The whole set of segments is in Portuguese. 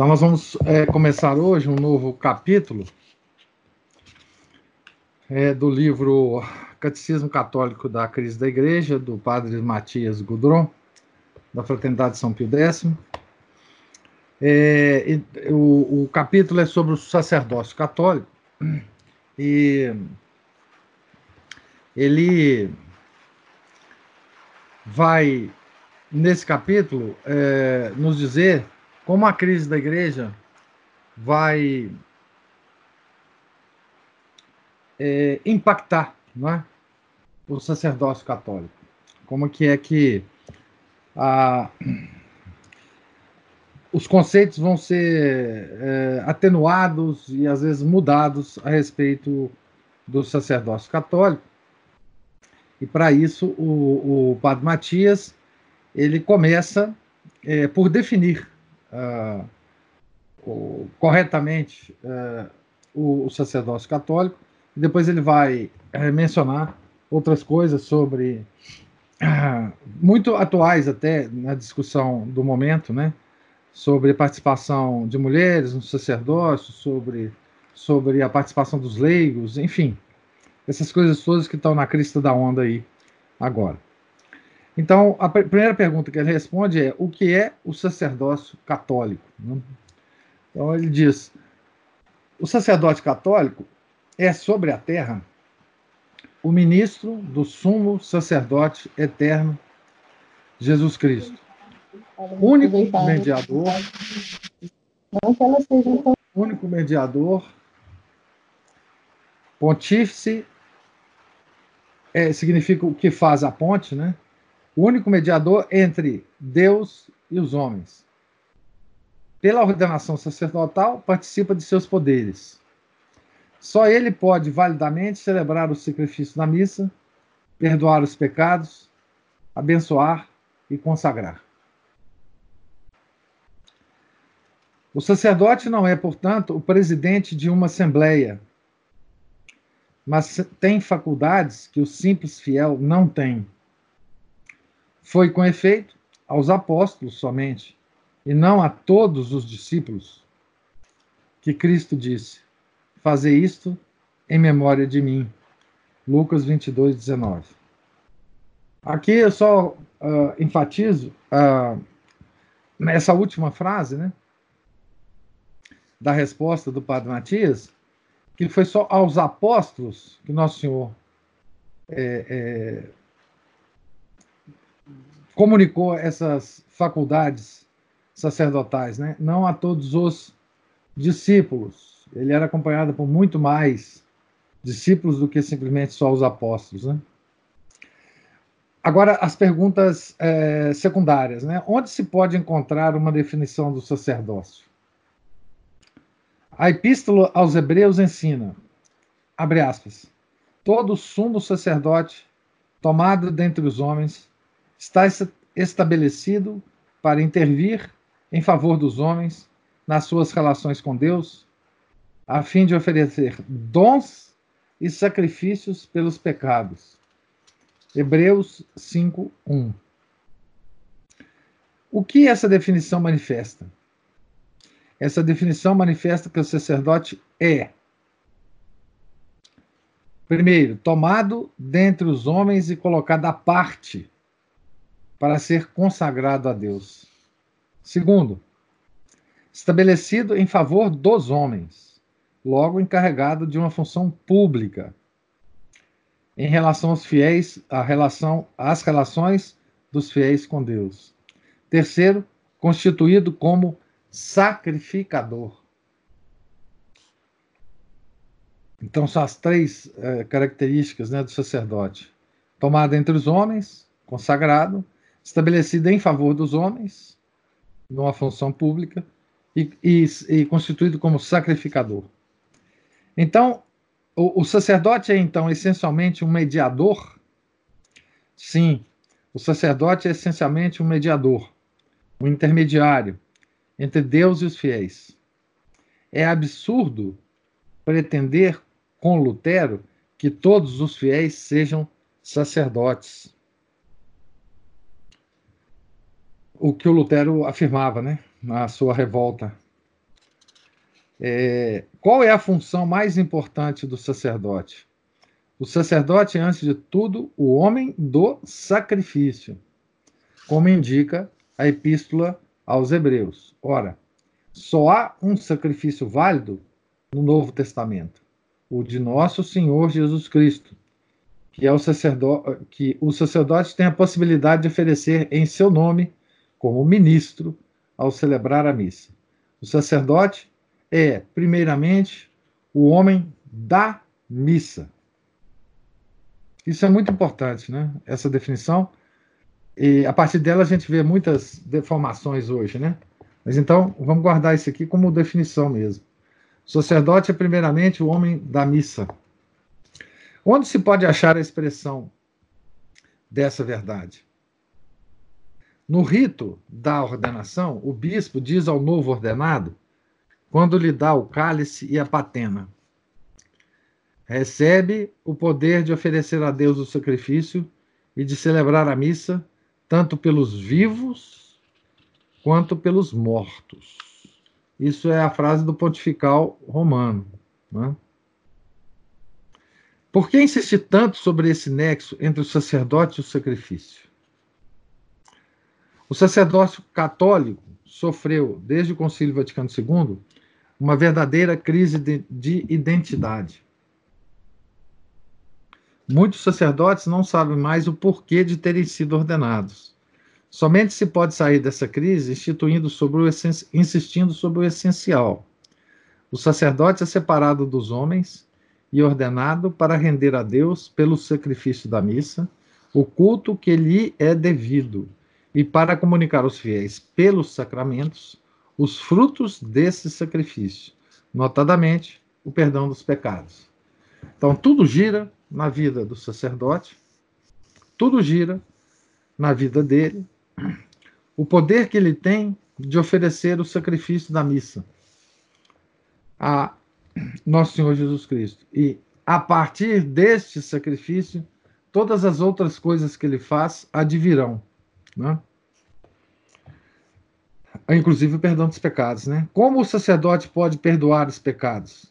Então, nós vamos é, começar hoje um novo capítulo é, do livro Catecismo Católico da Crise da Igreja, do padre Matias Gudron, da Fraternidade São Pio X. É, o, o capítulo é sobre o sacerdócio católico e ele vai, nesse capítulo, é, nos dizer como a crise da igreja vai é, impactar é? o sacerdócio católico. Como que é que a, os conceitos vão ser é, atenuados e às vezes mudados a respeito do sacerdócio católico. E para isso o, o Padre Matias ele começa é, por definir o, corretamente uh, o, o, sacerdócio católico, e depois ele vai uh, mencionar outras coisas sobre muito atuais até na discussão do momento, né? Sobre a participação de mulheres no sacerdócio, sobre, sobre a participação dos leigos, enfim, essas coisas todas que estão na crista da onda aí agora. Então, a primeira pergunta que ele responde é: o que é o sacerdócio católico? Né? Então, ele diz: o sacerdote católico é sobre a terra o ministro do sumo sacerdote eterno, Jesus Cristo. Único mediador. Único mediador, pontífice, é, significa o que faz a ponte, né? O único mediador entre Deus e os homens. Pela ordenação sacerdotal, participa de seus poderes. Só ele pode validamente celebrar o sacrifício da missa, perdoar os pecados, abençoar e consagrar. O sacerdote não é, portanto, o presidente de uma assembleia, mas tem faculdades que o simples fiel não tem. Foi com efeito aos apóstolos somente, e não a todos os discípulos, que Cristo disse: Fazer isto em memória de mim. Lucas 22, 19. Aqui eu só uh, enfatizo uh, nessa última frase, né? Da resposta do Padre Matias, que foi só aos apóstolos que Nosso Senhor é, é, comunicou essas faculdades sacerdotais, né? não a todos os discípulos. Ele era acompanhado por muito mais discípulos do que simplesmente só os apóstolos. Né? Agora, as perguntas é, secundárias. Né? Onde se pode encontrar uma definição do sacerdócio? A Epístola aos Hebreus ensina, abre aspas, todo sumo sacerdote tomado dentre os homens está estabelecido para intervir em favor dos homens nas suas relações com Deus, a fim de oferecer dons e sacrifícios pelos pecados. Hebreus 5:1. O que essa definição manifesta? Essa definição manifesta que o sacerdote é Primeiro, tomado dentre os homens e colocado à parte para ser consagrado a Deus. Segundo, estabelecido em favor dos homens, logo encarregado de uma função pública em relação aos fiéis, a relação, as relações dos fiéis com Deus. Terceiro, constituído como sacrificador. Então, são as três eh, características né, do sacerdote: tomado entre os homens, consagrado, estabelecida em favor dos homens, numa função pública e, e, e constituído como sacrificador. Então, o, o sacerdote é então essencialmente um mediador? Sim, o sacerdote é essencialmente um mediador, um intermediário entre Deus e os fiéis. É absurdo pretender com Lutero que todos os fiéis sejam sacerdotes. O que o Lutero afirmava, né, na sua revolta. É, qual é a função mais importante do sacerdote? O sacerdote é, antes de tudo, o homem do sacrifício, como indica a epístola aos Hebreus. Ora, só há um sacrifício válido no Novo Testamento, o de nosso Senhor Jesus Cristo, que é o sacerdote, que o sacerdote tem a possibilidade de oferecer em seu nome como ministro ao celebrar a missa. O sacerdote é, primeiramente, o homem da missa. Isso é muito importante, né? Essa definição. E a partir dela a gente vê muitas deformações hoje, né? Mas então, vamos guardar isso aqui como definição mesmo. O sacerdote é primeiramente o homem da missa. Onde se pode achar a expressão dessa verdade? No rito da ordenação, o bispo diz ao novo ordenado, quando lhe dá o cálice e a patena: recebe o poder de oferecer a Deus o sacrifício e de celebrar a missa, tanto pelos vivos quanto pelos mortos. Isso é a frase do pontifical romano. Né? Por que insistir tanto sobre esse nexo entre o sacerdote e o sacrifício? O sacerdócio católico sofreu, desde o Concílio Vaticano II, uma verdadeira crise de, de identidade. Muitos sacerdotes não sabem mais o porquê de terem sido ordenados. Somente se pode sair dessa crise instituindo sobre o insistindo sobre o essencial. O sacerdote é separado dos homens e ordenado para render a Deus, pelo sacrifício da missa, o culto que lhe é devido, e para comunicar aos fiéis, pelos sacramentos, os frutos desse sacrifício, notadamente o perdão dos pecados. Então, tudo gira na vida do sacerdote, tudo gira na vida dele, o poder que ele tem de oferecer o sacrifício da missa a nosso Senhor Jesus Cristo. E a partir deste sacrifício, todas as outras coisas que ele faz advirão. Né? Inclusive o perdão dos pecados. Né? Como o sacerdote pode perdoar os pecados?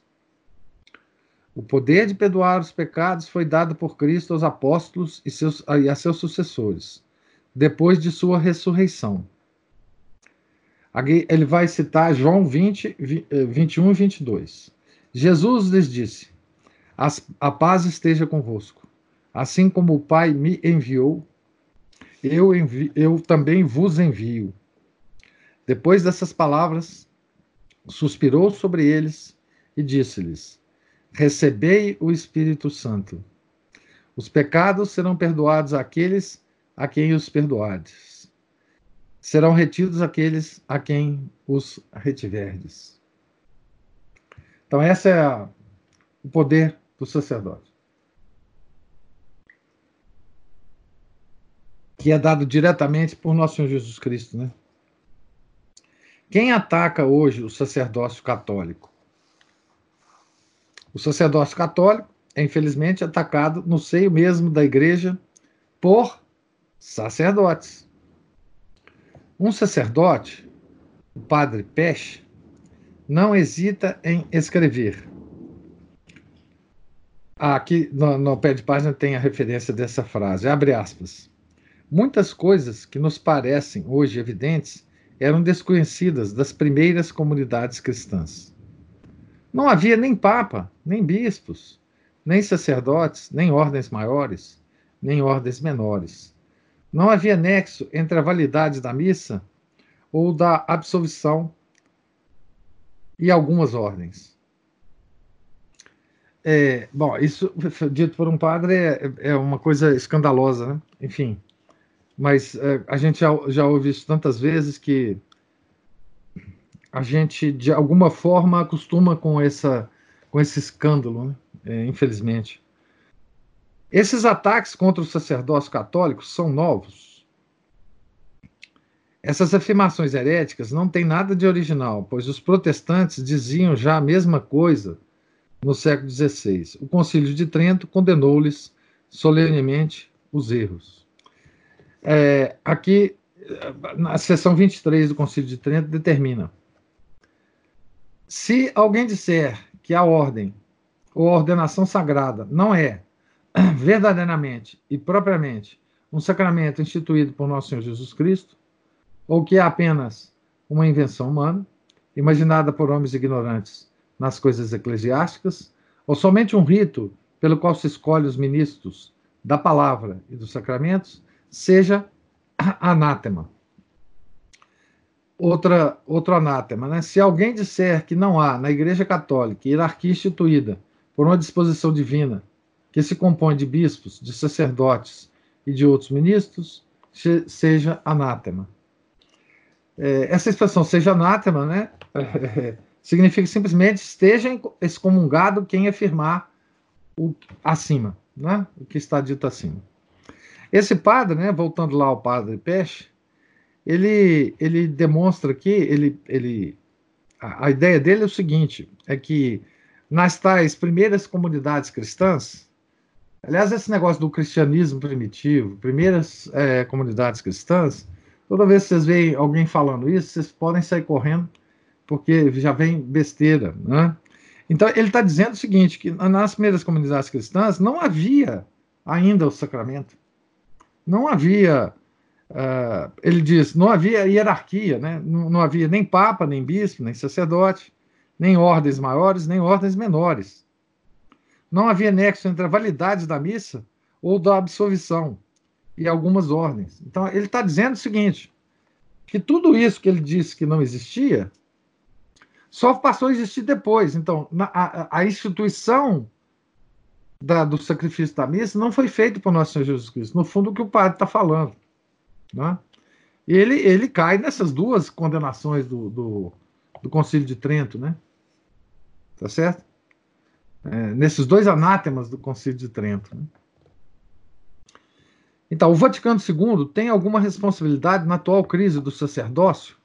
O poder de perdoar os pecados foi dado por Cristo aos apóstolos e, seus, e a seus sucessores, depois de sua ressurreição. Ele vai citar João 20, 21 e 22. Jesus lhes disse: A paz esteja convosco. Assim como o Pai me enviou, eu, eu também vos envio. Depois dessas palavras, suspirou sobre eles e disse-lhes: Recebei o Espírito Santo. Os pecados serão perdoados àqueles a quem os perdoardes. Serão retidos aqueles a quem os retiverdes. Então, esse é o poder do sacerdote. Que é dado diretamente por nosso Senhor Jesus Cristo, né? Quem ataca hoje o sacerdócio católico? O sacerdócio católico é, infelizmente, atacado no seio mesmo da igreja por sacerdotes. Um sacerdote, o padre Peche, não hesita em escrever. Aqui no, no pé de página tem a referência dessa frase, abre aspas. Muitas coisas que nos parecem hoje evidentes eram desconhecidas das primeiras comunidades cristãs. Não havia nem papa, nem bispos, nem sacerdotes, nem ordens maiores, nem ordens menores. Não havia nexo entre a validade da missa ou da absolvição e algumas ordens. É, bom, isso dito por um padre é, é uma coisa escandalosa, né? enfim. Mas é, a gente já, já ouve isso tantas vezes que a gente de alguma forma acostuma com essa com esse escândalo, né? é, infelizmente. Esses ataques contra o sacerdócio católico são novos. Essas afirmações heréticas não têm nada de original, pois os protestantes diziam já a mesma coisa no século XVI. O Concílio de Trento condenou-lhes solenemente os erros. É, aqui, na seção 23 do Concílio de Trento, determina: se alguém disser que a ordem ou a ordenação sagrada não é verdadeiramente e propriamente um sacramento instituído por nosso Senhor Jesus Cristo, ou que é apenas uma invenção humana, imaginada por homens ignorantes nas coisas eclesiásticas, ou somente um rito pelo qual se escolhe os ministros da palavra e dos sacramentos, seja anátema. Outra, outro anátema, né? Se alguém disser que não há na Igreja Católica hierarquia instituída por uma disposição divina que se compõe de bispos, de sacerdotes e de outros ministros, seja anátema. É, essa expressão seja anátema, né? significa simplesmente esteja excomungado quem afirmar o acima, né? o que está dito acima. Esse padre, né, voltando lá ao padre Peixe, ele, ele demonstra que ele, ele, a, a ideia dele é o seguinte, é que nas tais primeiras comunidades cristãs, aliás, esse negócio do cristianismo primitivo, primeiras é, comunidades cristãs, toda vez que vocês veem alguém falando isso, vocês podem sair correndo porque já vem besteira, né? Então, ele está dizendo o seguinte, que nas primeiras comunidades cristãs não havia ainda o sacramento. Não havia, uh, ele diz, não havia hierarquia, né? não, não havia nem papa, nem bispo, nem sacerdote, nem ordens maiores, nem ordens menores. Não havia nexo entre a validade da missa ou da absolvição e algumas ordens. Então, ele está dizendo o seguinte, que tudo isso que ele disse que não existia, só passou a existir depois. Então, na, a, a, instituição da, do sacrifício da missa não foi feita por nosso Senhor Jesus Cristo. No fundo, o que o padre está falando. Né? Ele, ele cai nessas duas condenações do, do, do Concílio de Trento, né? Tá certo? É, nesses dois anátemas do Concílio de Trento. Né? Então, o Vaticano II tem alguma responsabilidade na atual crise do sacerdócio?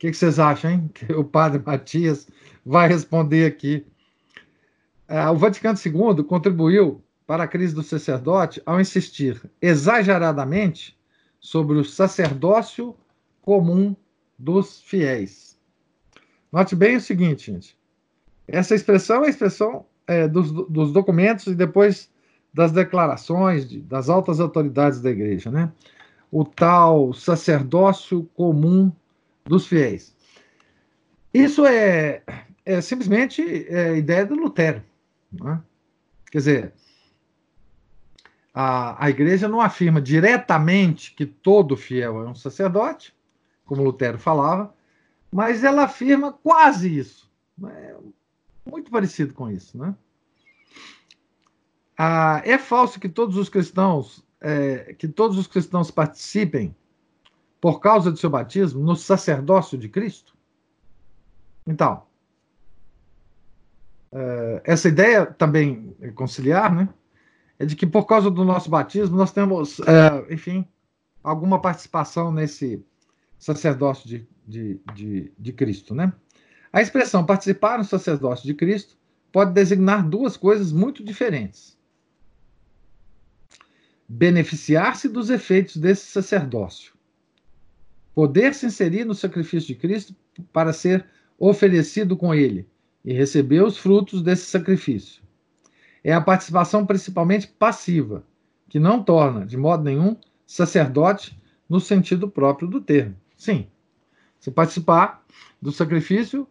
que, que vocês acham, hein? Que o padre Matias vai responder aqui. É, o Vaticano II contribuiu para a crise do sacerdote ao insistir exageradamente sobre o sacerdócio comum dos fiéis. Note bem o seguinte, gente. Essa expressão é a expressão é, dos, dos, documentos e depois das declarações de, das altas autoridades da igreja, né? O tal sacerdócio comum dos fiéis. Isso é, é simplesmente é, ideia do Lutero. Né? Quer dizer, a, a igreja não afirma diretamente que todo fiel é um sacerdote, como Lutero falava, mas ela afirma quase isso. É muito parecido com isso. Né? Ah, é falso que todos os cristãos é, que todos os cristãos participem por causa do seu batismo no sacerdócio de Cristo? Então, é, essa ideia também conciliar, né? É de que por causa do nosso batismo nós temos, é, enfim, alguma participação nesse sacerdócio de, de, de, de Cristo, né? A expressão participar no sacerdócio de Cristo pode designar duas coisas muito diferentes. Beneficiar-se dos efeitos desse sacerdócio poder se inserir no sacrifício de Cristo para ser oferecido com ele e receber os frutos desse sacrifício. É a participação principalmente passiva, que não torna, de modo nenhum, sacerdote no sentido próprio do termo. Sim, se participar do sacrifício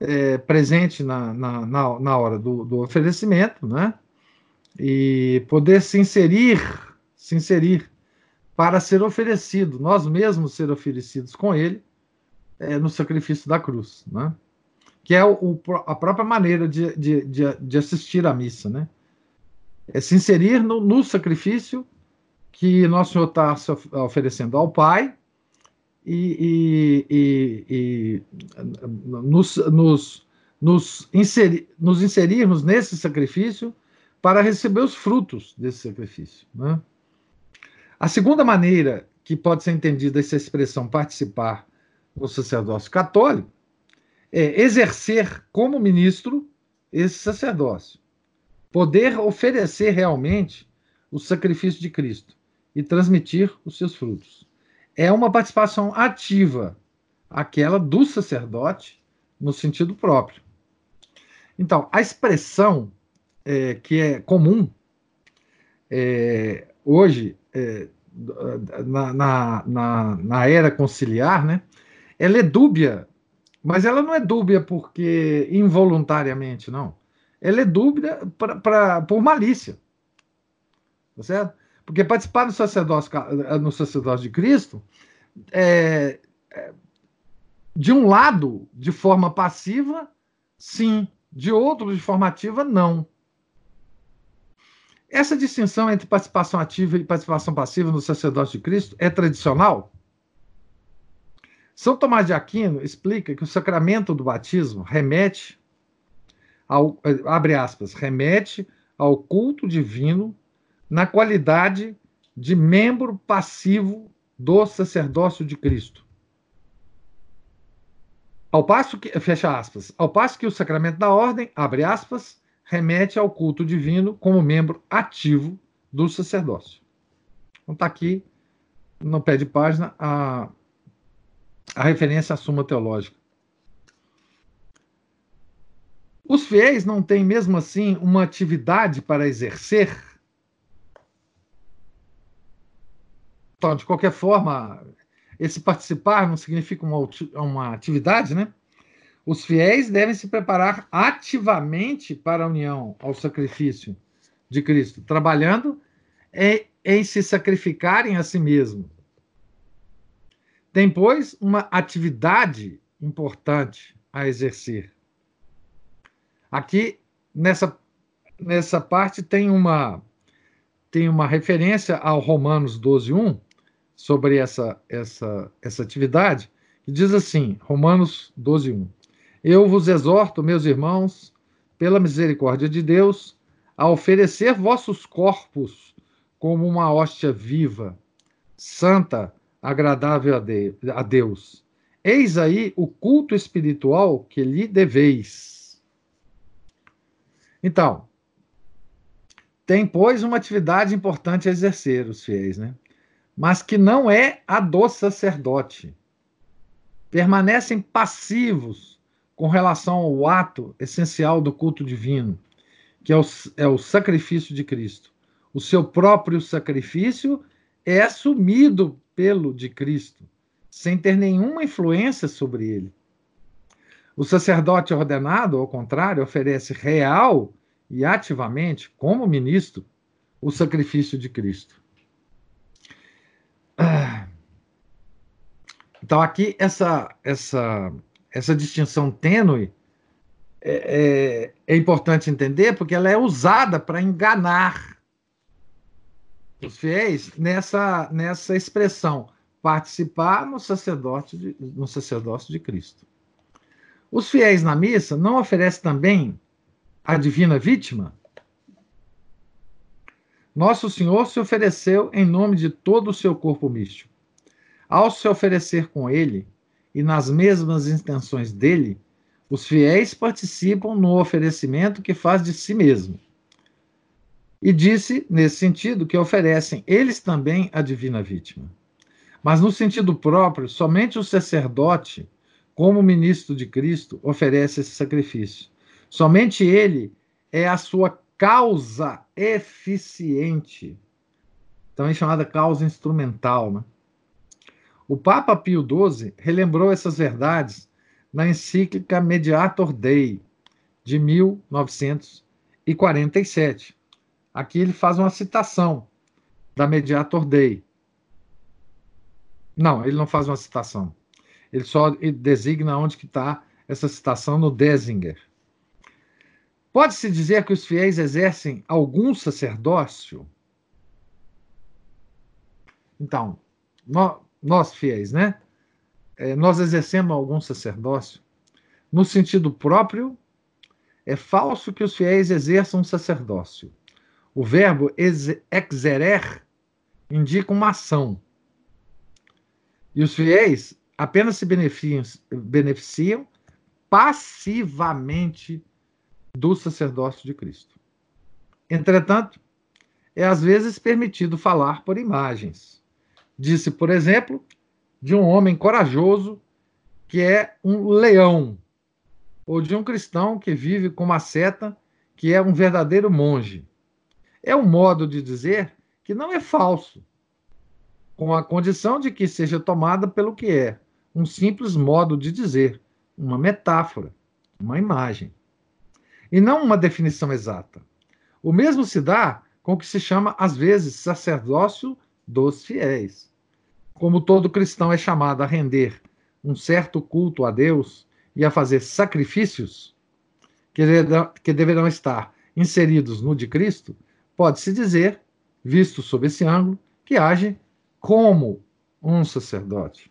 é, presente na, na, na, na hora do, do oferecimento, né? E poder se inserir, se inserir para ser oferecido, nós mesmos ser oferecidos com ele é, no sacrifício da cruz, né? Que é o, o, a própria maneira de, de, de, de, assistir à missa, né? É se inserir no, no sacrifício que nosso Senhor está oferecendo ao Pai e, e, e, e nos, nos, nos, inseri, nos inserirmos nesse sacrifício para receber os frutos desse sacrifício. Né? A segunda maneira que pode ser entendida essa expressão participar no sacerdócio católico é exercer como ministro esse sacerdócio, poder oferecer realmente o sacrifício de Cristo e transmitir os seus frutos. É uma participação ativa, aquela do sacerdote no sentido próprio. Então, a expressão é, que é comum é, hoje é, na, na, na, era conciliar, né, ela é dúbia, mas ela não é dúbia porque involuntariamente, não. Ela é dúbia pra, pra, por malícia. Tá certo? Porque participar do sacerdócio, no sacerdócio de Cristo, é, é, de um lado, de forma passiva, sim. De outro, de forma ativa, não. Essa distinção entre participação ativa e participação passiva no sacerdócio de Cristo é tradicional? São Tomás de Aquino explica que o sacramento do batismo remete ao, abre aspas, remete ao culto divino na qualidade de membro passivo do sacerdócio de Cristo. Ao passo que, fecha aspas, ao passo que o sacramento da ordem, abre aspas, remete ao culto divino como membro ativo do sacerdócio. Então está aqui no pé de página a, a referência à Suma Teológica. Os fiéis não têm, mesmo assim, uma atividade para exercer Então, de qualquer forma, esse participar não significa uma, atividade, né? Os fiéis devem se preparar ativamente para a união ao sacrifício de Cristo, trabalhando em, em se sacrificarem a si mesmo. Tem, pois, uma atividade importante a exercer. Aqui, nessa, nessa parte, tem uma, tem uma referência ao Romanos 12, 1, sobre essa, essa, essa atividade, que diz assim, Romanos 12, 1. Eu vos exorto, meus irmãos, pela misericórdia de Deus, a oferecer vossos corpos como uma hóstia viva, santa, agradável a Deus. Eis aí o culto espiritual que lhe deveis. Então, tem, pois, uma atividade importante a exercer os fiéis, né? mas que não é a do sacerdote. Permanecem passivos com relação ao ato essencial do culto divino, que é o, é o sacrifício de Cristo. O seu próprio sacrifício é assumido pelo de Cristo, sem ter nenhuma influência sobre ele. O sacerdote ordenado, ao contrário, oferece real e ativamente, como ministro, o sacrifício de Cristo. Então, aqui, essa, essa, essa distinção tênue é, é, é importante entender porque ela é usada para enganar os fiéis nessa, nessa expressão participar no sacerdote de, no sacerdócio de Cristo. Os fiéis na missa não oferecem também a divina vítima? Nosso Senhor se ofereceu em nome de todo o seu corpo místico. Ao se oferecer com ele e nas mesmas intenções dele, os fiéis participam no oferecimento que faz de si mesmo. E disse, nesse sentido, que oferecem eles também a divina vítima. Mas no sentido próprio, somente o sacerdote, como ministro de Cristo, oferece esse sacrifício. Somente ele é a sua causa eficiente, também chamada causa instrumental. Né? O Papa Pio XII relembrou essas verdades na encíclica Mediator Dei, de 1947. Aqui ele faz uma citação da Mediator Dei. Não, ele não faz uma citação. Ele só designa onde que está essa citação no Desinger. Pode-se dizer que os fiéis exercem algum sacerdócio? Então, nós, nós fiéis, né? é, nós exercemos algum sacerdócio, no sentido próprio, é falso que os fiéis exerçam um sacerdócio. O verbo exerer indica uma ação. E os fiéis apenas se beneficiam, passivamente do sacerdócio de Cristo. Entretanto, é às vezes permitido falar por imagens. Disse, por exemplo, de um homem corajoso que é um leão, ou de um cristão que vive com uma seta que é um verdadeiro monge. É um modo de dizer que não é falso, com a condição de que seja tomada pelo que é, um simples modo de dizer, uma metáfora, uma imagem, e não uma definição exata. O mesmo se dá com o que se chama, às vezes, sacerdócio dos fiéis. Como todo cristão é chamado a render um certo culto a Deus e a fazer sacrifícios que deverão estar inseridos no de Cristo, pode-se dizer, visto sob esse ângulo, que age como um sacerdote.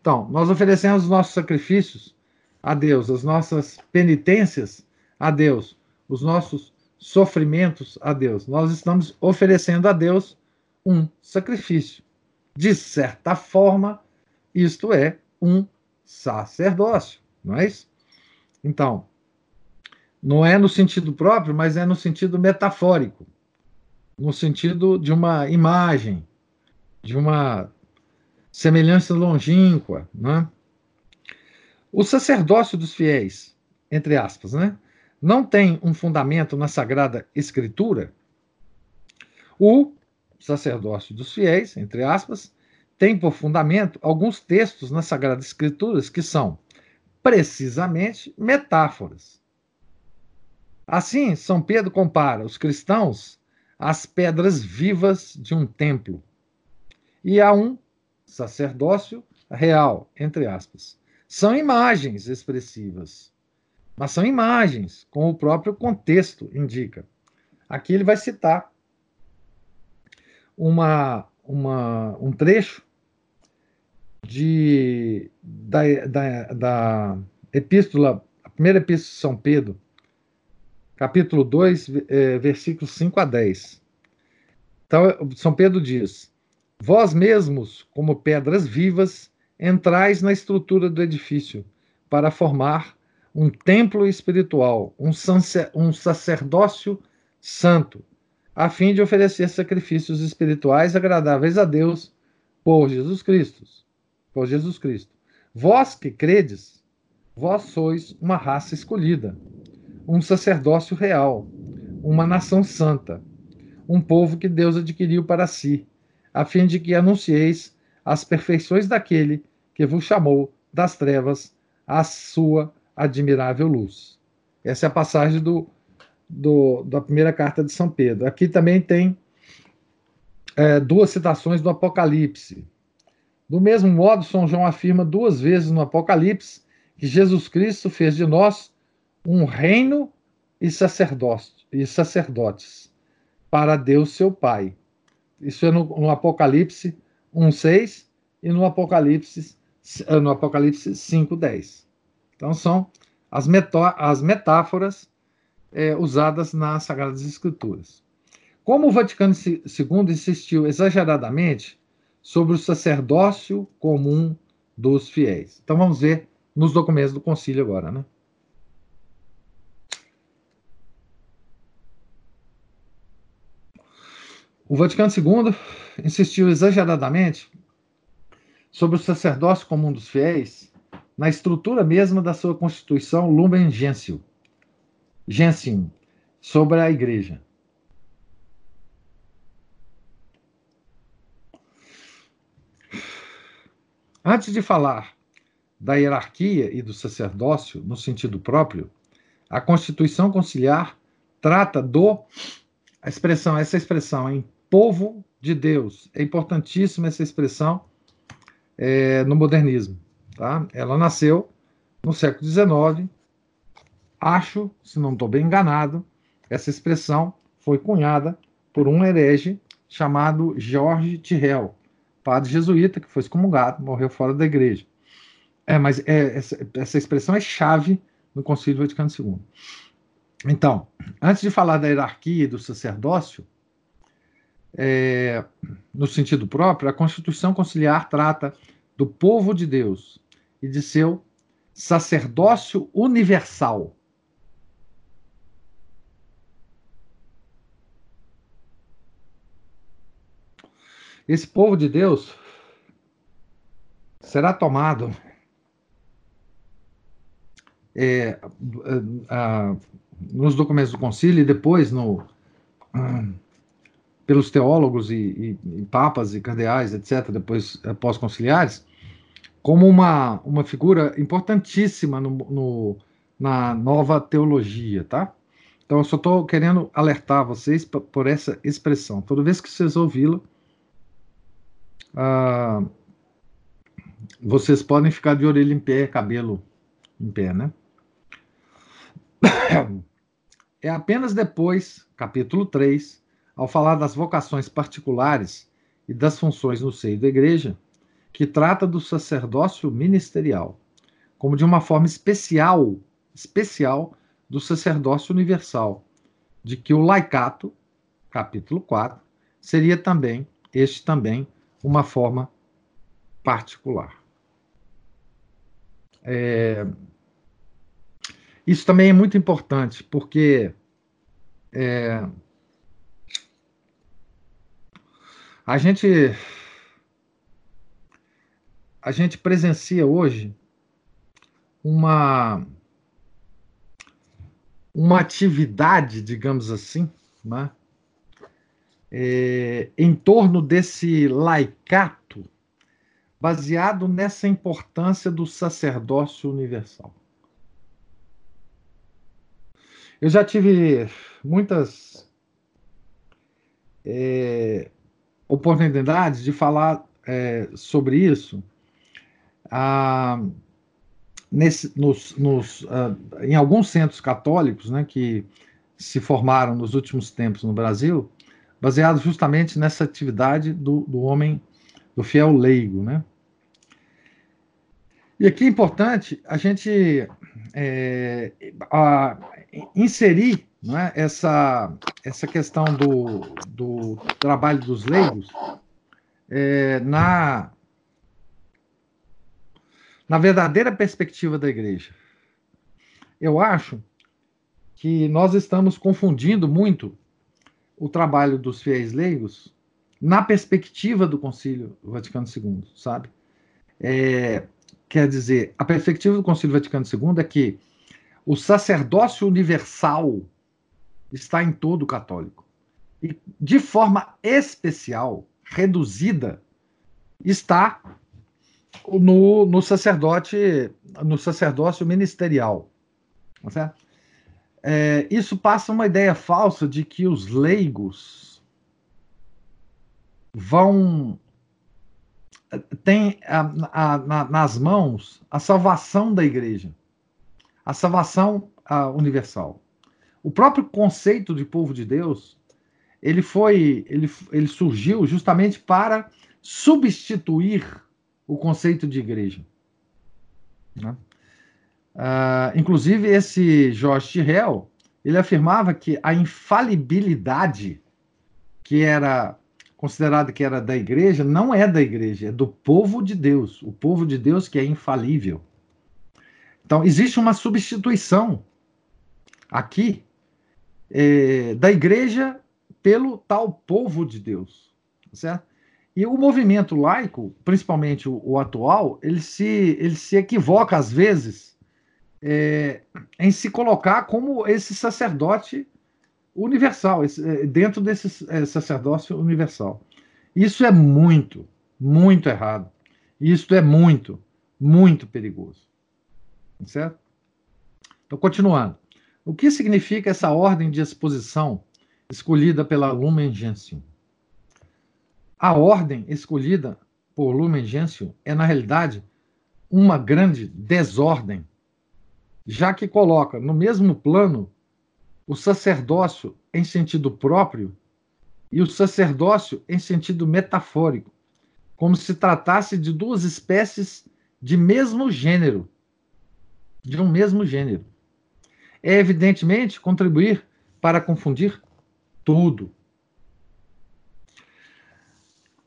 Então, nós oferecemos os nossos sacrifícios a Deus, as nossas penitências a Deus, os nossos sofrimentos a Deus. Nós estamos oferecendo a Deus um sacrifício. De certa forma, isto é um sacerdócio, não é isso? Então, não é no sentido próprio, mas é no sentido metafórico, no sentido de uma imagem, de uma semelhança longínqua, né? O sacerdócio dos fiéis, entre aspas, né? Não tem um fundamento na Sagrada Escritura. O sacerdócio dos fiéis, entre aspas, tem por fundamento alguns textos nas Sagradas Escrituras que são precisamente metáforas. Assim, São Pedro compara os cristãos às pedras vivas de um templo e a um sacerdócio real, entre aspas. São imagens expressivas, mas são imagens, como o próprio contexto indica. Aqui ele vai citar uma, uma, um trecho de, da, da, da epístola, a primeira epístola de São Pedro, capítulo 2, é, versículos 5 a 10. Então, São Pedro diz: Vós mesmos, como pedras vivas, entrais na estrutura do edifício, para formar um templo espiritual, um, um sacerdócio santo, a fim de oferecer sacrifícios espirituais agradáveis a Deus por Jesus Cristo. Por Jesus Cristo. Vós que credes, vós sois uma raça escolhida, um sacerdócio real, uma nação santa, um povo que Deus adquiriu para si a fim de que anuncieis as perfeições daquele que vos chamou das trevas à sua admirável luz. Essa é a passagem do, do da primeira carta de São Pedro. Aqui também tem é, duas citações do Apocalipse. Do mesmo modo, São João afirma duas vezes no Apocalipse que Jesus Cristo fez de nós um reino e, e sacerdotes para Deus seu Pai. Isso é no, no Apocalipse 1:6 e no Apocalipse no Apocalipse 5:10. Então são as, as metáforas é, usadas nas Sagradas Escrituras. Como o Vaticano II insistiu exageradamente sobre o sacerdócio comum dos fiéis. Então vamos ver nos documentos do concílio agora, né? O Vaticano II insistiu exageradamente sobre o sacerdócio comum dos fiéis na estrutura mesma da sua Constituição Lumen Gentium, Gentium sobre a Igreja. Antes de falar da hierarquia e do sacerdócio no sentido próprio, a Constituição Conciliar trata do a expressão, essa expressão, hein? Povo de Deus. É importantíssima essa expressão é, no modernismo. Tá? Ela nasceu no século XIX. Acho, se não estou bem enganado, essa expressão foi cunhada por um herege chamado Jorge Tirrell, padre jesuíta que foi excomungado, morreu fora da igreja. É, mas é, essa, essa, expressão é chave no Concílio Vaticano II. Então, antes de falar da hierarquia e do sacerdócio, é, no sentido próprio, a Constituição Conciliar trata do povo de Deus e de seu sacerdócio universal. Esse povo de Deus será tomado é, nos documentos do concílio e depois no, pelos teólogos e, e, e, papas e cardeais, etc., depois eh, pós-conciliares, como uma, uma figura importantíssima no, no, na nova teologia, tá? Então, eu só estou querendo alertar vocês por essa expressão. Toda vez que vocês ouvi-la, ah, vocês podem ficar de orelha em pé, cabelo em pé, né? É apenas depois, capítulo 3, ao falar das vocações particulares e das funções no seio da igreja, que trata do sacerdócio ministerial, como de uma forma especial, especial do sacerdócio universal, de que o laicato, capítulo 4, seria também, este também, uma forma particular. É, isso também é muito importante, porque é, a gente a gente presencia hoje uma uma atividade, digamos assim, né? é, em torno desse laicato, baseado nessa importância do sacerdócio universal. Eu já tive muitas é, oportunidades de falar é, sobre isso ah, nesse, nos, nos, ah, em alguns centros católicos né, que se formaram nos últimos tempos no Brasil, baseados justamente nessa atividade do, do homem, do fiel leigo. Né? E aqui é importante a gente é, a, inserir é, essa, essa questão do, do trabalho dos leigos é, na, na verdadeira perspectiva da igreja. Eu acho que nós estamos confundindo muito o trabalho dos fiéis leigos na perspectiva do Concílio Vaticano II, sabe? É, quer dizer, a perspectiva do Concílio Vaticano II é que o sacerdócio universal está em todo católico. E de forma especial, reduzida, está no, no sacerdote, no sacerdócio ministerial. Tá? É, isso passa uma ideia falsa de que os leigos vão tem a, a, na, nas mãos a salvação da igreja, a salvação a, universal. O próprio conceito de povo de Deus, ele foi, ele, ele surgiu justamente para substituir o conceito de igreja. Né? Uh, inclusive, esse Jorge Tirrell, ele afirmava que a infalibilidade que era considerada que era da igreja, não é da igreja, é do povo de Deus. O povo de Deus que é infalível. Então, existe uma substituição aqui é, da igreja pelo tal povo de Deus, certo? E o movimento laico, principalmente o, o atual, ele se, ele se equivoca às vezes é, em se colocar como esse sacerdote universal, é, dentro desse é, sacerdócio universal. Isso é muito, muito errado. Isso é muito, muito perigoso. Certo? Então, continuando. O que significa essa ordem de exposição escolhida pela Lumen Gentium? A ordem escolhida por Lumen Gentium é, na realidade, uma grande desordem, já que coloca no mesmo plano o sacerdócio em sentido próprio e o sacerdócio em sentido metafórico, como se tratasse de duas espécies de mesmo gênero. De um mesmo gênero. É, evidentemente, contribuir para confundir tudo.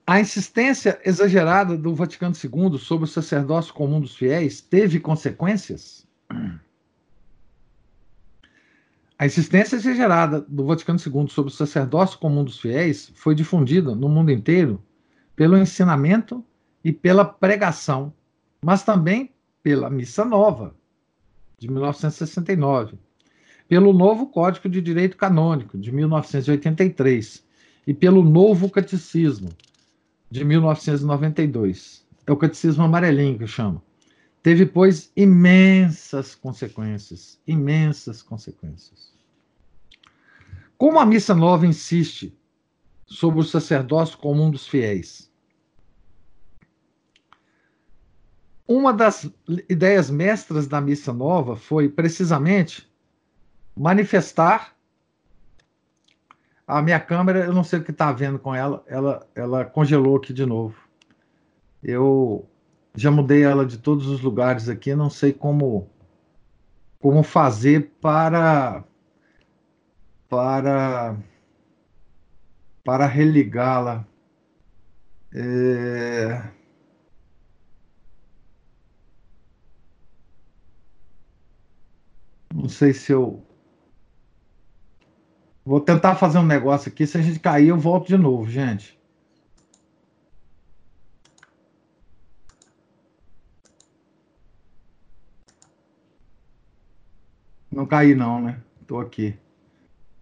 A insistência exagerada do Vaticano II sobre o sacerdócio comum dos fiéis teve consequências? A insistência exagerada do Vaticano II sobre o sacerdócio comum dos fiéis foi difundida no mundo inteiro pelo ensinamento e pela pregação, mas também pela Missa Nova, de 1969, pelo novo Código de Direito Canônico, de 1983, e pelo novo Catecismo, de 1992. É o Catecismo Amarelinho que eu chamo. Teve, pois, imensas consequências, imensas consequências. Como a missa nova insiste sobre o sacerdócio comum dos fiéis? Uma das ideias mestras da missa nova foi precisamente manifestar a minha câmera, eu não sei o que está vendo com ela, ela, ela congelou aqui de novo. Eu já mudei ela de todos os lugares aqui, não sei como como fazer para para para religá-la. É... Não sei se eu vou tentar fazer um negócio aqui. Se a gente cair, eu volto de novo, gente. Não caí não, né? Estou aqui.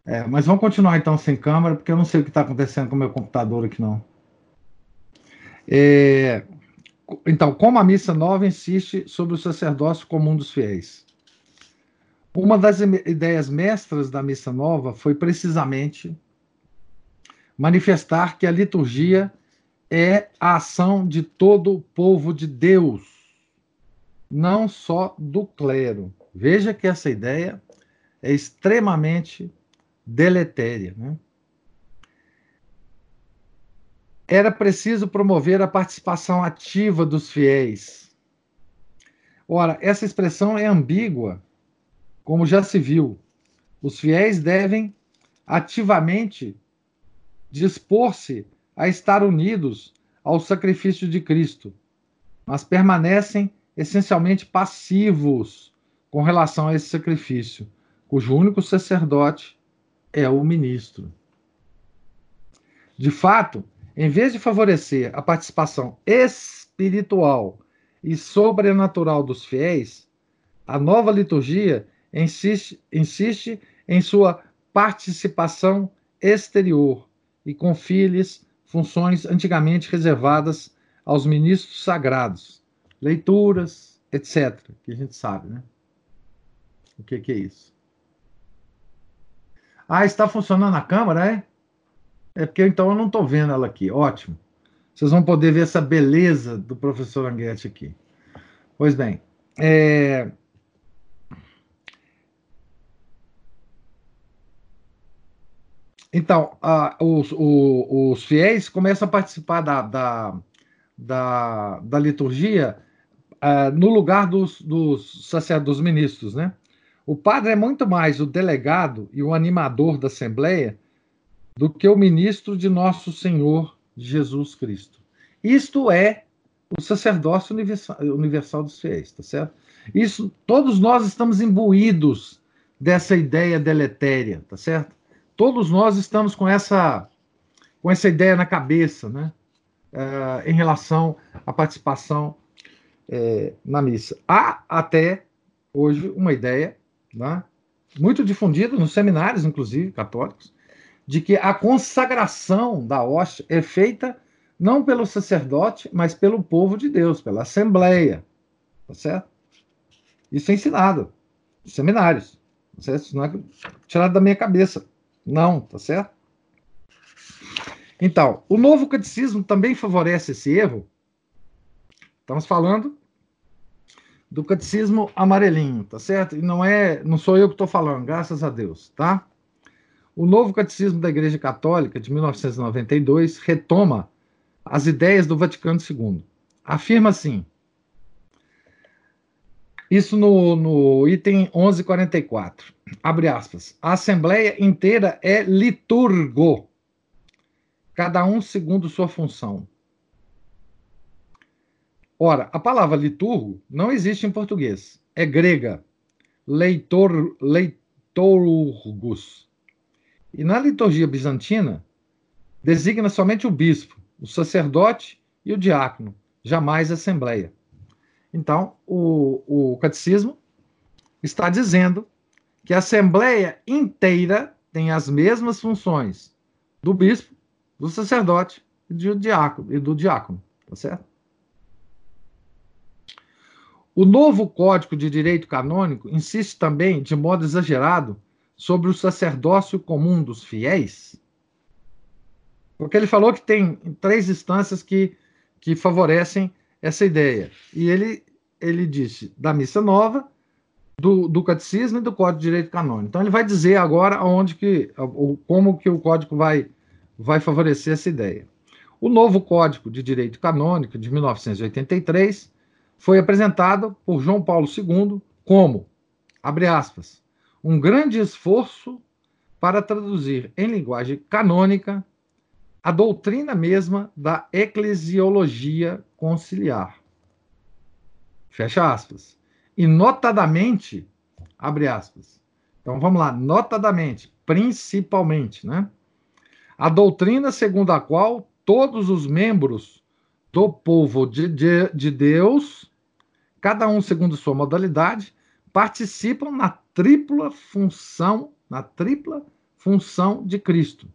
É, mas vamos continuar então sem câmera, porque eu não sei o que está acontecendo com o meu computador aqui não. É, então, como a missa nova insiste sobre o sacerdócio comum dos fiéis. Uma das ideias mestras da missa nova foi precisamente manifestar que a liturgia é a ação de todo o povo de Deus, não só do clero. Veja que essa ideia é extremamente deletéria. Né? Era preciso promover a participação ativa dos fiéis. Ora, essa expressão é ambígua, como já se viu. Os fiéis devem ativamente dispor-se a estar unidos ao sacrifício de Cristo, mas permanecem essencialmente passivos com relação a esse sacrifício, cujo único sacerdote é o ministro. De fato, em vez de favorecer a participação espiritual e sobrenatural dos fiéis, a nova liturgia insiste, insiste em sua participação exterior e confia-lhes funções antigamente reservadas aos ministros sagrados, leituras, etc., que a gente sabe, né? O que, que é isso? Ah, está funcionando a câmera, é? É porque então eu não estou vendo ela aqui. Ótimo. Vocês vão poder ver essa beleza do professor Anguete aqui. Pois bem, é... Então, os, os, os, fiéis começam a participar da, da, da, da liturgia uh, no lugar dos, dos dos ministros, né? O padre é muito mais o delegado e o animador da Assembleia do que o ministro de nosso Senhor Jesus Cristo. Isto é o sacerdócio universal, universal dos fiéis, tá certo? Isso, todos nós estamos imbuídos dessa ideia deletéria, tá certo? Todos nós estamos com essa, com essa ideia na cabeça, né? Uh, em relação à participação é, na missa. Há até hoje uma ideia né, muito difundido nos seminários, inclusive católicos, de que a consagração da hóstia é feita não pelo sacerdote, mas pelo povo de Deus, pela Assembleia. Tá certo? Isso é ensinado nos seminários. Tá certo? Isso não é tirado da minha cabeça. Não, tá certo? Então, o novo catecismo também favorece esse erro. Estamos falando do catecismo amarelinho, tá certo? E não é, não sou eu que estou falando, graças a Deus, tá? O novo catecismo da Igreja Católica de 1992 retoma as ideias do Vaticano II. Afirma assim: Isso no, no item 1144. Abre aspas. A Assembleia inteira é liturgo, cada um segundo sua função. Ora, a palavra liturgo não existe em português. É grega. Leitor, leitorgus. E na liturgia bizantina, designa somente o bispo, o sacerdote e o diácono, jamais a assembleia. Então, o, o catecismo está dizendo que a assembleia inteira tem as mesmas funções do bispo, do sacerdote e do diácono, e do diácono tá certo? O novo Código de Direito Canônico insiste também, de modo exagerado, sobre o sacerdócio comum dos fiéis, porque ele falou que tem três instâncias que, que favorecem essa ideia. E ele, ele disse da missa nova, do, do catecismo e do Código de Direito Canônico. Então ele vai dizer agora onde que, como que o código vai, vai favorecer essa ideia. O novo Código de Direito Canônico de 1983 foi apresentado por João Paulo II como, abre aspas, um grande esforço para traduzir em linguagem canônica a doutrina mesma da eclesiologia conciliar. Fecha aspas. E notadamente, abre aspas. Então vamos lá, notadamente, principalmente, né? A doutrina segundo a qual todos os membros do povo de, de, de Deus, cada um segundo sua modalidade, participam na tripla função, na tripla função de Cristo.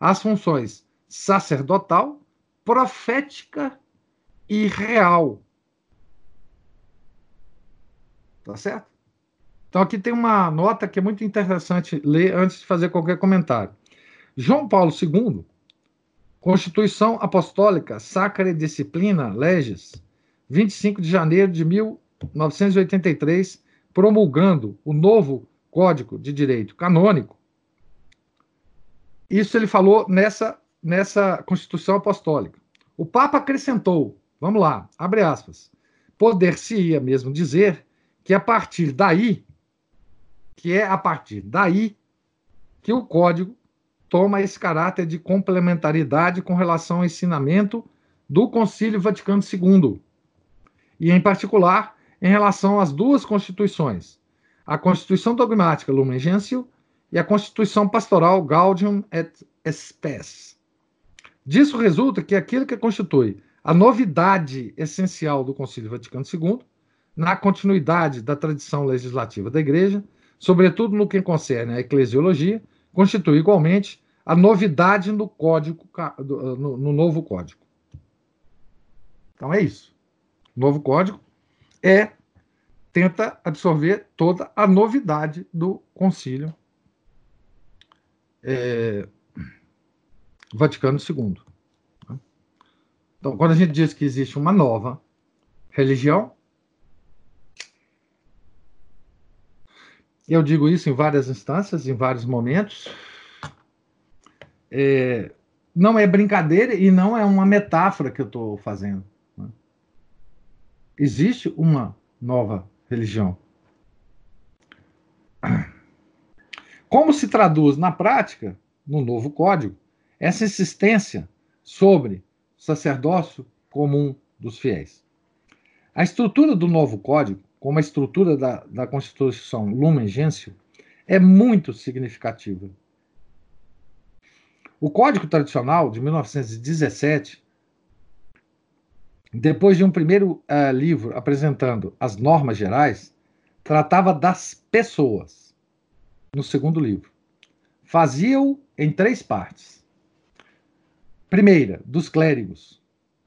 As funções sacerdotal, profética e real. Tá certo? Então aqui tem uma nota que é muito interessante ler antes de fazer qualquer comentário. João Paulo II, Constituição Apostólica Sacra Disciplina Leges, 25 de janeiro de 1983, promulgando o novo Código de Direito Canônico. Isso ele falou nessa nessa Constituição Apostólica. O Papa acrescentou, vamos lá, abre aspas, poder-se-ia mesmo dizer que a partir daí, que é a partir daí que o código toma esse caráter de complementaridade com relação ao ensinamento do Concílio Vaticano II, e em particular em relação às duas constituições, a Constituição Dogmática Lumen Gentium e a Constituição Pastoral Gaudium et Spes. Disso resulta que aquilo que constitui a novidade essencial do Concílio Vaticano II, na continuidade da tradição legislativa da Igreja, sobretudo no que concerne à eclesiologia, constitui igualmente a novidade no código, no, no novo código. Então é isso. O novo código é tenta absorver toda a novidade do concílio é, Vaticano II. Então, quando a gente diz que existe uma nova religião, eu digo isso em várias instâncias, em vários momentos. É, não é brincadeira e não é uma metáfora que eu estou fazendo. Né? Existe uma nova religião. Como se traduz na prática, no novo código, essa insistência sobre sacerdócio comum dos fiéis. A estrutura do novo código, como a estrutura da, da Constituição Lumen Gentium, é muito significativa. O Código Tradicional de 1917, depois de um primeiro uh, livro apresentando as normas gerais, tratava das pessoas. No segundo livro, fazia-o em três partes Primeira, dos clérigos.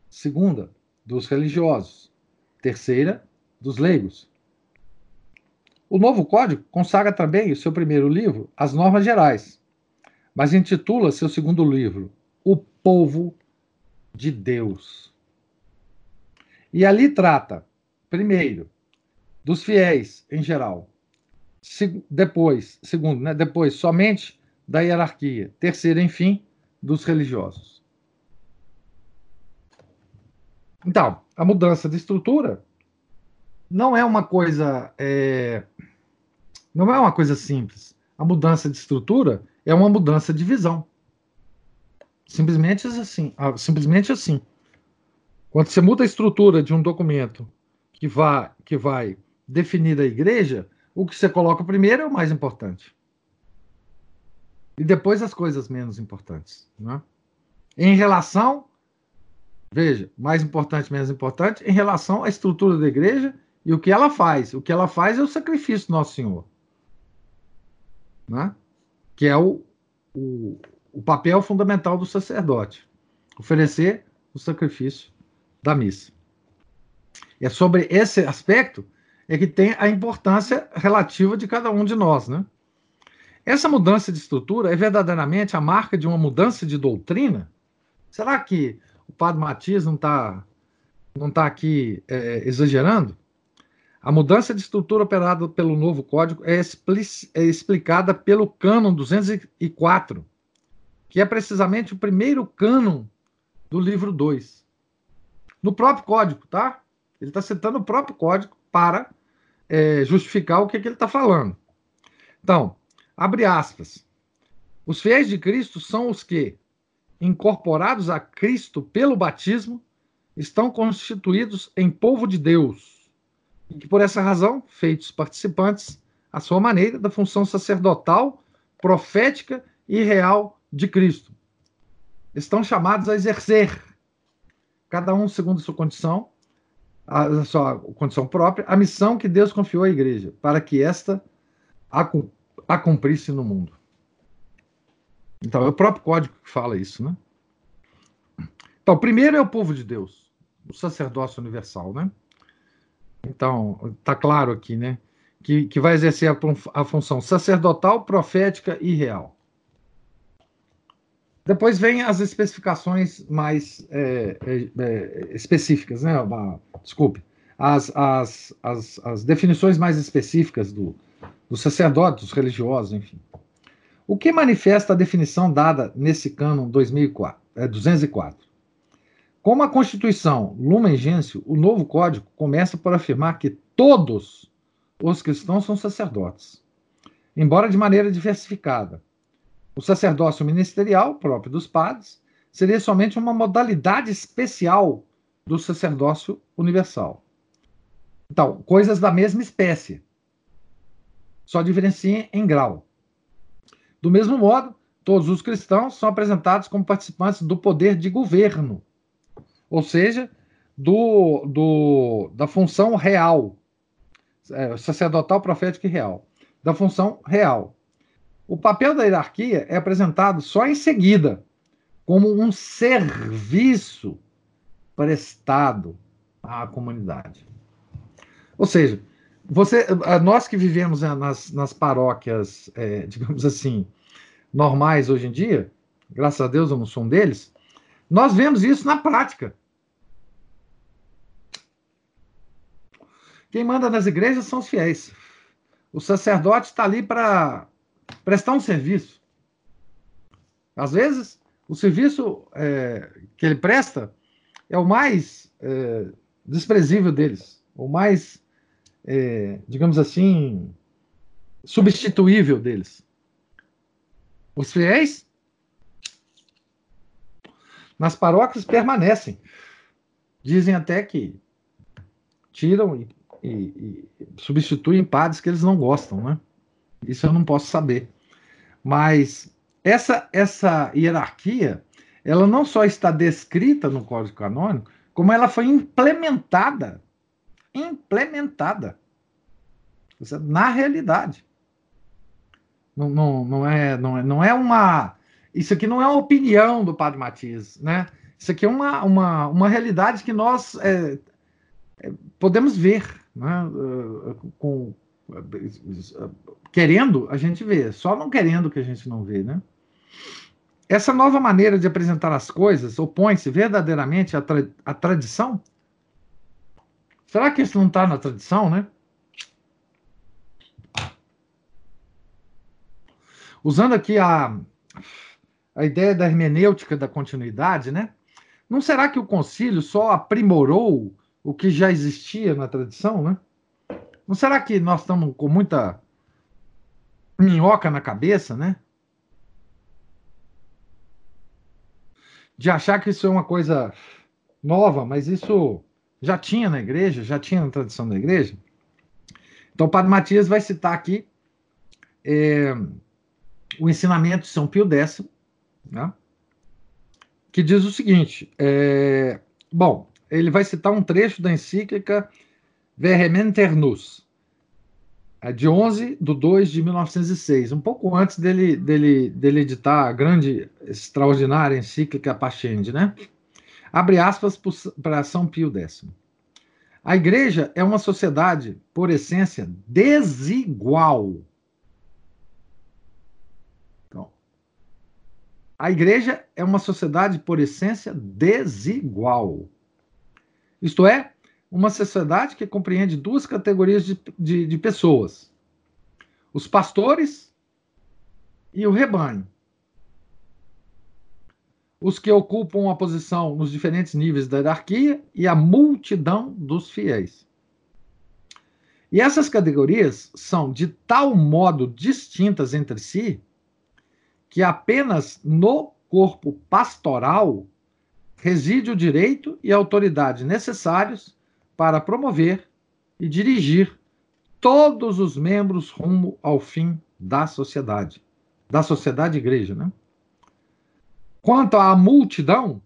Segunda, dos religiosos. Terceira, dos leigos. O novo código consagra também o seu primeiro livro, As Normas Gerais, mas intitula seu segundo livro, O Povo de Deus. E ali trata, primeiro, dos fiéis em geral. depois, segundo, né, depois somente da hierarquia. Terceiro, enfim, dos religiosos. Então, a mudança de estrutura não é uma coisa é, não é uma coisa simples. A mudança de estrutura é uma mudança de visão. Simplesmente assim, ah, simplesmente assim. Quando você muda a estrutura de um documento que vai, que vai definir a igreja, o que você coloca primeiro é o mais importante. E depois as coisas menos importantes. Né? Em relação, veja, mais importante, menos importante, em relação à estrutura da igreja e o que ela faz. O que ela faz é o sacrifício do Nosso Senhor. Né? Que é o, o, o papel fundamental do sacerdote oferecer o sacrifício da missa. E é sobre esse aspecto é que tem a importância relativa de cada um de nós, né? Essa mudança de estrutura é verdadeiramente a marca de uma mudança de doutrina? Será que o padre Matias não está não tá aqui é, exagerando? A mudança de estrutura operada pelo novo código é, é explicada pelo cânon 204, que é precisamente o primeiro cânon do livro 2 no próprio código, tá? Ele está citando o próprio código para é, justificar o que, que ele está falando. Então, abre aspas. Os fiéis de Cristo são os que, incorporados a Cristo pelo batismo, estão constituídos em povo de Deus, e que por essa razão, feitos participantes, à sua maneira, da função sacerdotal, profética e real de Cristo. Estão chamados a exercer cada um segundo a sua condição, a sua condição própria, a missão que Deus confiou à igreja, para que esta a, a cumprisse no mundo. Então, é o próprio código que fala isso, né? Então, primeiro é o povo de Deus, o sacerdócio universal, né? Então, está claro aqui, né? Que, que vai exercer a, a função sacerdotal, profética e real. Depois vem as especificações mais é, é, é, específicas, né? desculpe, as, as, as, as, definições mais específicas do, do sacerdote, dos religiosos, enfim. O que manifesta a definição dada nesse cânon 2004, é, 204? Como a Constituição Lumen Gentium, o novo código começa por afirmar que todos os cristãos são sacerdotes, embora de maneira diversificada o sacerdócio ministerial, próprio dos padres, seria somente uma modalidade especial do sacerdócio universal. Então, coisas da mesma espécie, só diferencia em grau. Do mesmo modo, todos os cristãos são apresentados como participantes do poder de governo, ou seja, do, do da função real, é, sacerdotal, profética e real, da função real. O papel da hierarquia é apresentado só em seguida, como um serviço prestado à comunidade. Ou seja, você, nós que vivemos né, nas, nas paróquias, é, digamos assim, normais hoje em dia, graças a Deus eu não sou um deles, nós vemos isso na prática. Quem manda nas igrejas são os fiéis. O sacerdote está ali para prestar um serviço. Às vezes, o serviço é, que ele presta é o mais é, desprezível deles, o mais, é, digamos assim, substituível deles. Os fiéis nas paróquias permanecem. Dizem até que tiram e, e, e substituem padres que eles não gostam, né? Isso eu não posso saber. Mas essa, essa hierarquia, ela não só está descrita no Código Canônico, como ela foi implementada. Implementada. Na realidade. Não, não, não, é, não, é, não é uma. Isso aqui não é uma opinião do Padre Matias, né? Isso aqui é uma, uma, uma realidade que nós é, é, podemos ver né? com, querendo, a gente vê, só não querendo que a gente não vê, né? Essa nova maneira de apresentar as coisas opõe-se verdadeiramente à, tra à tradição? Será que isso não está na tradição, né? Usando aqui a, a ideia da hermenêutica da continuidade, né? Não será que o concílio só aprimorou o que já existia na tradição, né? Não será que nós estamos com muita minhoca na cabeça, né? De achar que isso é uma coisa nova, mas isso já tinha na igreja, já tinha na tradição da igreja. Então, o Padre Matias vai citar aqui é, o ensinamento de São Pio X, né, que diz o seguinte: é, bom, ele vai citar um trecho da encíclica Vehementer Nus, é de 11 de 2 de 1906, um pouco antes dele, dele, dele editar a grande, extraordinária encíclica Pascendi, né? Abre aspas para São Pio X. A igreja é uma sociedade, por essência, desigual. A igreja é uma sociedade, por essência, desigual. Isto é, uma sociedade que compreende duas categorias de, de, de pessoas: os pastores e o rebanho os que ocupam a posição nos diferentes níveis da hierarquia e a multidão dos fiéis. E essas categorias são de tal modo distintas entre si que apenas no corpo pastoral reside o direito e a autoridade necessários para promover e dirigir todos os membros rumo ao fim da sociedade, da sociedade igreja, né? Quanto à multidão,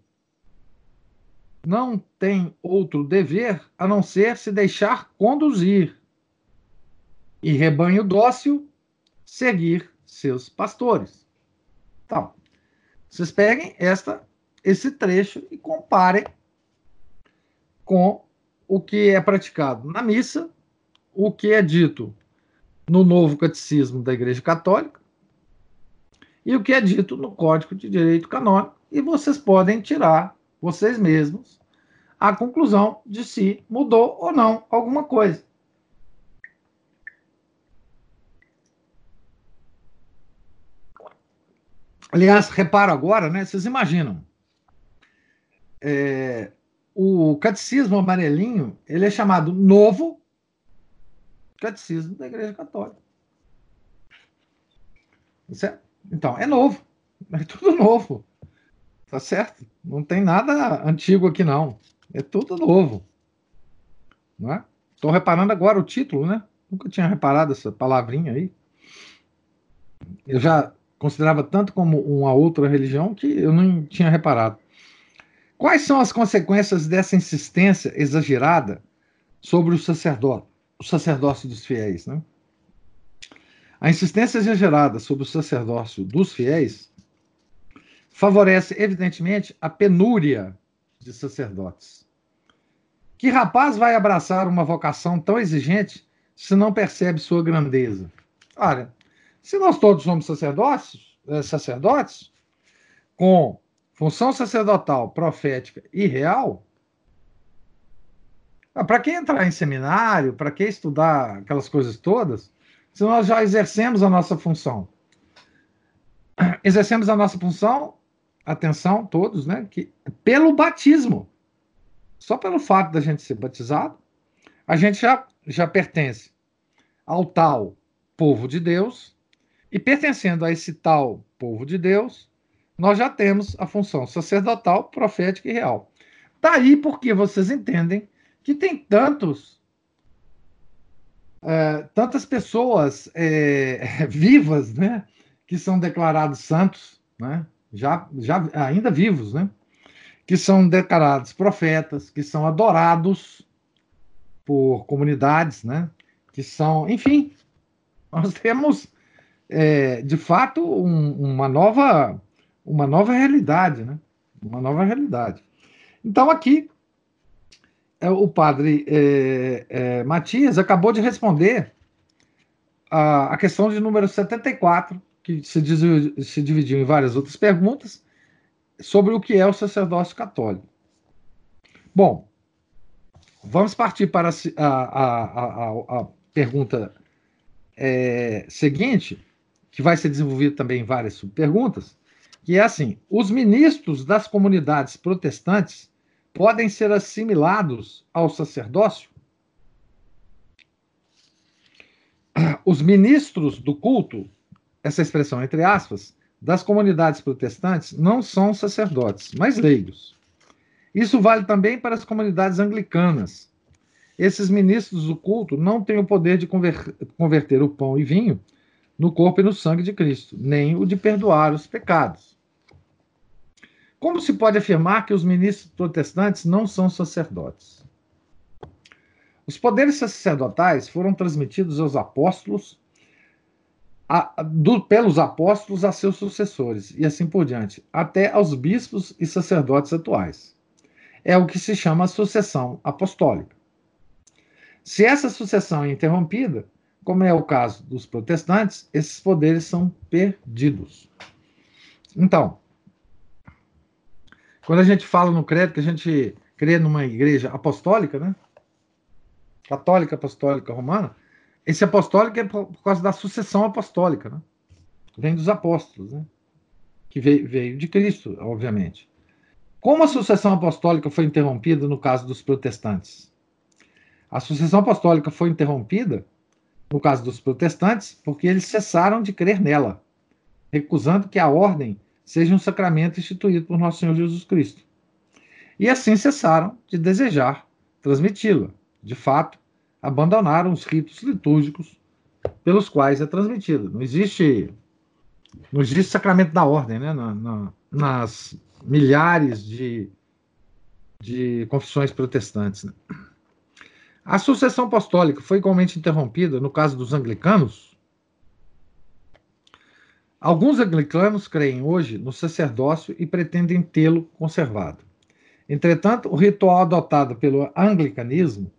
não tem outro dever a não ser se deixar conduzir e rebanho dócil seguir seus pastores. Então, vocês peguem esta, esse trecho e comparem com o que é praticado na missa, o que é dito no novo catecismo da Igreja Católica e o que é dito no Código de Direito Canônico, e vocês podem tirar, vocês mesmos, a conclusão de se mudou ou não alguma coisa. Aliás, repara agora, né? Vocês imaginam. É, o catecismo amarelinho, ele é chamado novo catecismo da Igreja Católica. Certo? Então, é novo. É tudo novo. Tá certo? Não tem nada antigo aqui, não. É tudo novo. Não é? Estou reparando agora o título, né? Nunca tinha reparado essa palavrinha aí. Eu já considerava tanto como uma outra religião que eu não tinha reparado. Quais são as consequências dessa insistência exagerada sobre o sacerdote, o sacerdócio dos fiéis, né? A insistência exagerada sobre o sacerdócio dos fiéis favorece, evidentemente, a penúria de sacerdotes. Que rapaz vai abraçar uma vocação tão exigente se não percebe sua grandeza? Olha, se nós todos somos sacerdotes, eh, sacerdotes com função sacerdotal, profética e real, ah, para que entrar em seminário? Para que estudar aquelas coisas todas? se nós já exercemos a nossa função. Exercemos a nossa função, atenção, todos, né? Que, pelo batismo. Só pelo fato da gente ser batizado, a gente já, já pertence ao tal povo de Deus, e pertencendo a esse tal povo de Deus, nós já temos a função sacerdotal, profética e real. Daí porque vocês entendem que tem tantos é, tantas pessoas é, vivas, né, que são declarados santos, né, já, já ainda vivos, né, que são declarados profetas, que são adorados por comunidades, né, que são, enfim, nós temos é, de fato um, uma nova uma nova realidade, né, uma nova realidade. Então aqui é, o padre é, é, Matias acabou de responder a, a, questão de número 74, que se, diz, se dividiu em várias outras perguntas, sobre o que é o sacerdócio católico. Bom, vamos partir para a, a, a pergunta é, seguinte, que vai ser desenvolvida também em várias subperguntas, que é assim: os ministros das comunidades protestantes podem ser assimilados ao sacerdócio? os ministros do culto, essa expressão entre aspas, das comunidades protestantes não são sacerdotes, mas leigos. Isso vale também para as comunidades anglicanas. Esses ministros do culto não têm o poder de converter o pão e vinho no corpo e no sangue de Cristo, nem o de perdoar os pecados. Como se pode afirmar que os ministros protestantes não são sacerdotes? Os poderes sacerdotais foram transmitidos aos apóstolos a, do, pelos apóstolos a seus sucessores, e assim por diante, até aos bispos e sacerdotes atuais. É o que se chama sucessão apostólica. Se essa sucessão é interrompida, como é o caso dos protestantes, esses poderes são perdidos. Então, quando a gente fala no credo que a gente crê numa igreja apostólica, né? Católica, apostólica, romana, esse apostólico é por, causa da sucessão apostólica, né? Vem dos apóstolos, né? Que veio, veio de Cristo, obviamente. Como a sucessão apostólica foi interrompida no caso dos protestantes? A sucessão apostólica foi interrompida no caso dos protestantes porque eles cessaram de crer nela, recusando que a ordem seja um sacramento instituído por nosso Senhor Jesus Cristo. E assim cessaram de desejar transmiti-la. De fato, abandonaram os ritos litúrgicos pelos quais é transmitido. Não existe, não existe sacramento da ordem, né? Na, na, nas milhares de, de confissões protestantes. Né? A sucessão apostólica foi igualmente interrompida no caso dos anglicanos. Alguns anglicanos creem hoje no sacerdócio e pretendem tê-lo conservado. Entretanto, o ritual adotado pelo anglicanismo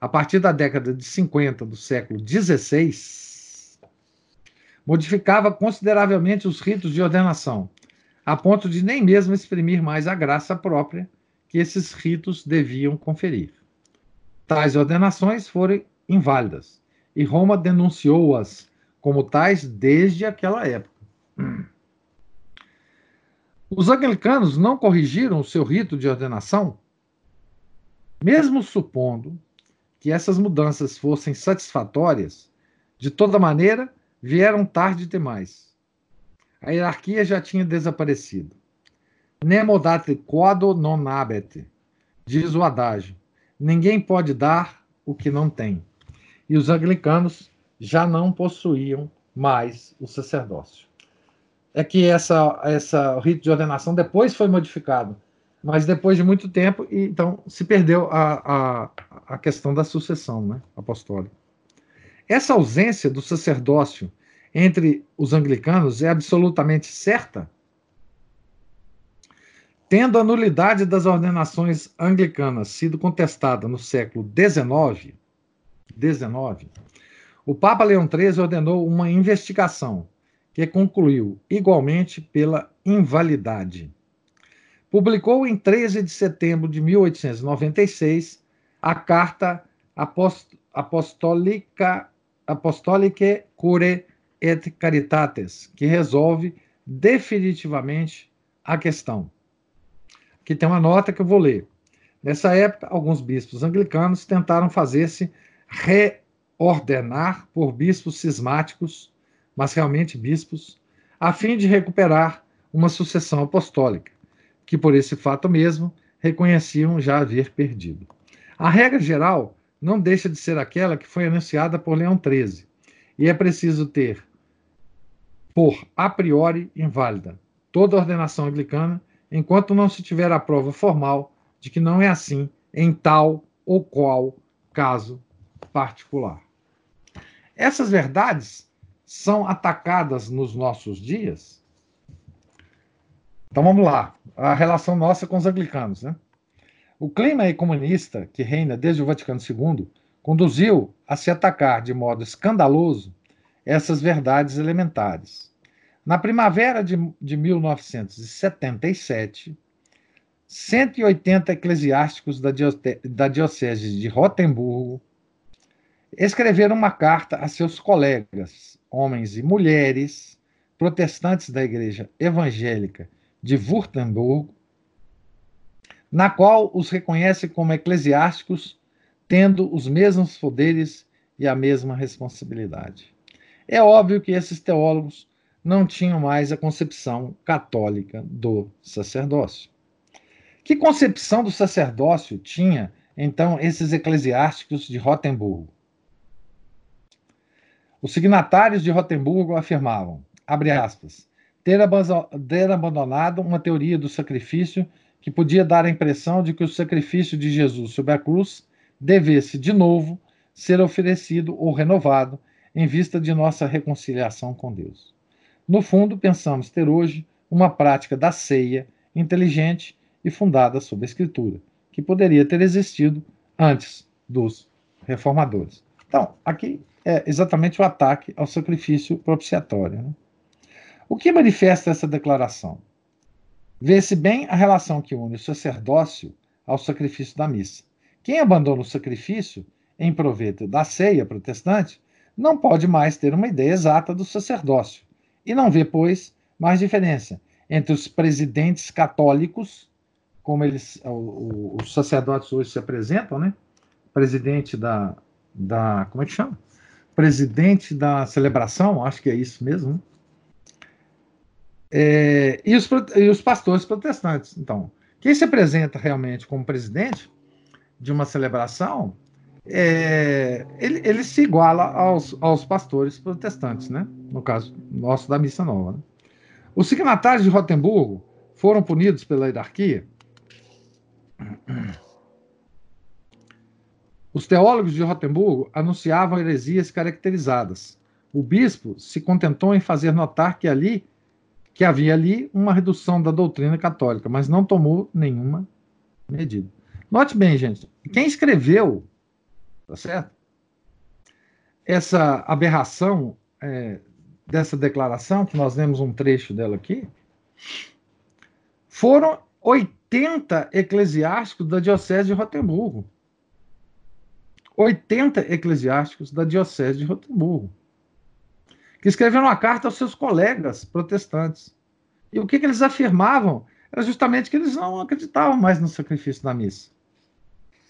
a partir da década de 50 do século XVI, modificava consideravelmente os ritos de ordenação, a ponto de nem mesmo exprimir mais a graça própria que esses ritos deviam conferir. Tais ordenações foram inválidas, e Roma denunciou-as como tais desde aquela época. Os anglicanos não corrigiram o seu rito de ordenação, mesmo supondo que essas mudanças fossem satisfatórias, de toda maneira, vieram tarde demais. A hierarquia já tinha desaparecido. Nemo date quod non habet, diz o adágio. Ninguém pode dar o que não tem. E os anglicanos já não possuíam mais o sacerdócio. É que essa, essa rito de ordenação depois foi modificado mas depois de muito tempo, então se perdeu a, a, a questão da sucessão né, apostólica. Essa ausência do sacerdócio entre os anglicanos é absolutamente certa? Tendo a nulidade das ordenações anglicanas sido contestada no século XIX, 19, o Papa Leão XIII ordenou uma investigação que concluiu igualmente pela invalidade publicou em 13 de setembro de 1896 a Carta Apostólica Apostolicae Cure et Caritates, que resolve definitivamente a questão. Aqui tem uma nota que eu vou ler. Nessa época, alguns bispos anglicanos tentaram fazer-se reordenar por bispos cismáticos, mas realmente bispos, a fim de recuperar uma sucessão apostólica que por esse fato mesmo reconheciam já haver perdido. A regra geral não deixa de ser aquela que foi anunciada por Leão XIII, e é preciso ter, por a priori inválida, toda ordenação anglicana, enquanto não se tiver a prova formal de que não é assim em tal ou qual caso particular. Essas verdades são atacadas nos nossos dias então vamos lá, a relação nossa com os anglicanos. Né? O clima comunista que reina desde o Vaticano II conduziu a se atacar de modo escandaloso essas verdades elementares. Na primavera de, de 1977, 180 eclesiásticos da, da Diocese de Rotemburgo escreveram uma carta a seus colegas, homens e mulheres, protestantes da Igreja Evangélica de Württemberg, na qual os reconhece como eclesiásticos, tendo os mesmos poderes e a mesma responsabilidade. É óbvio que esses teólogos não tinham mais a concepção católica do sacerdócio. Que concepção do sacerdócio tinha, então, esses eclesiásticos de Rotemburgo? Os signatários de Rotemburgo afirmavam, abre aspas, ter, abandonado uma teoria do sacrifício que podia dar a impressão de que o sacrifício de Jesus sobre a cruz devesse, de novo, ser oferecido ou renovado em vista de nossa reconciliação com Deus. No fundo, pensamos ter hoje uma prática da ceia inteligente e fundada sobre a Escritura, que poderia ter existido antes dos reformadores. Então, aqui é exatamente o ataque ao sacrifício propiciatório. Né? O que manifesta essa declaração? Vê-se bem a relação que une o sacerdócio ao sacrifício da missa. Quem abandona o sacrifício em proveito da ceia protestante não pode mais ter uma ideia exata do sacerdócio e não vê, pois, mais diferença entre os presidentes católicos, como eles, os sacerdotes hoje se apresentam, né? Presidente da, da como é que chama? Presidente da celebração, acho que é isso mesmo. Né? É, e, os, e os pastores protestantes. Então, quem se apresenta realmente como presidente de uma celebração, é, ele, ele, se iguala aos, aos pastores protestantes, né? no caso nosso da Missa Nova. Né? Os signatários de Rotemburgo foram punidos pela hierarquia. Os teólogos de Rotemburgo anunciavam heresias caracterizadas. O bispo se contentou em fazer notar que ali que havia ali uma redução da doutrina católica, mas não tomou nenhuma medida. Note bem, gente, quem escreveu, tá certo? Essa aberração é, dessa declaração, que nós lemos um trecho dela aqui, foram 80 eclesiásticos da Diocese de Rotemburgo. 80 eclesiásticos da Diocese de Rotemburgo que escreveram uma carta aos seus colegas protestantes. E o que, que eles afirmavam? Era justamente que eles não acreditavam mais no sacrifício da missa.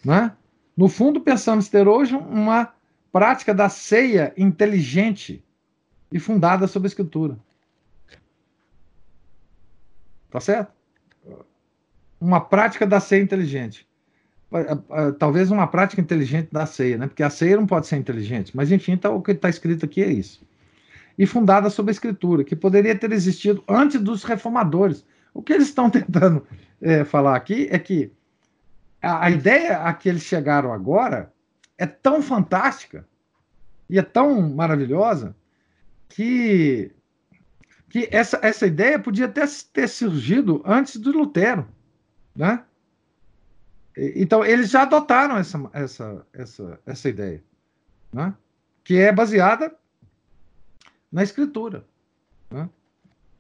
Né? No fundo, pensamos ter hoje uma prática da ceia inteligente e fundada sobre a Escritura. Tá certo? Uma prática da ceia inteligente. Talvez uma prática inteligente da ceia, né? Porque a ceia não pode ser inteligente. Mas, enfim, tá, o que está escrito aqui é isso e fundada sobre a Escritura, que poderia ter existido antes dos reformadores. O que eles estão tentando é, falar aqui é que a, a, ideia a que eles chegaram agora é tão fantástica e é tão maravilhosa que, que essa, essa ideia podia até ter surgido antes do Lutero, né? Então, eles já adotaram essa, essa, essa, essa ideia, né? que é baseada na escritura. Né?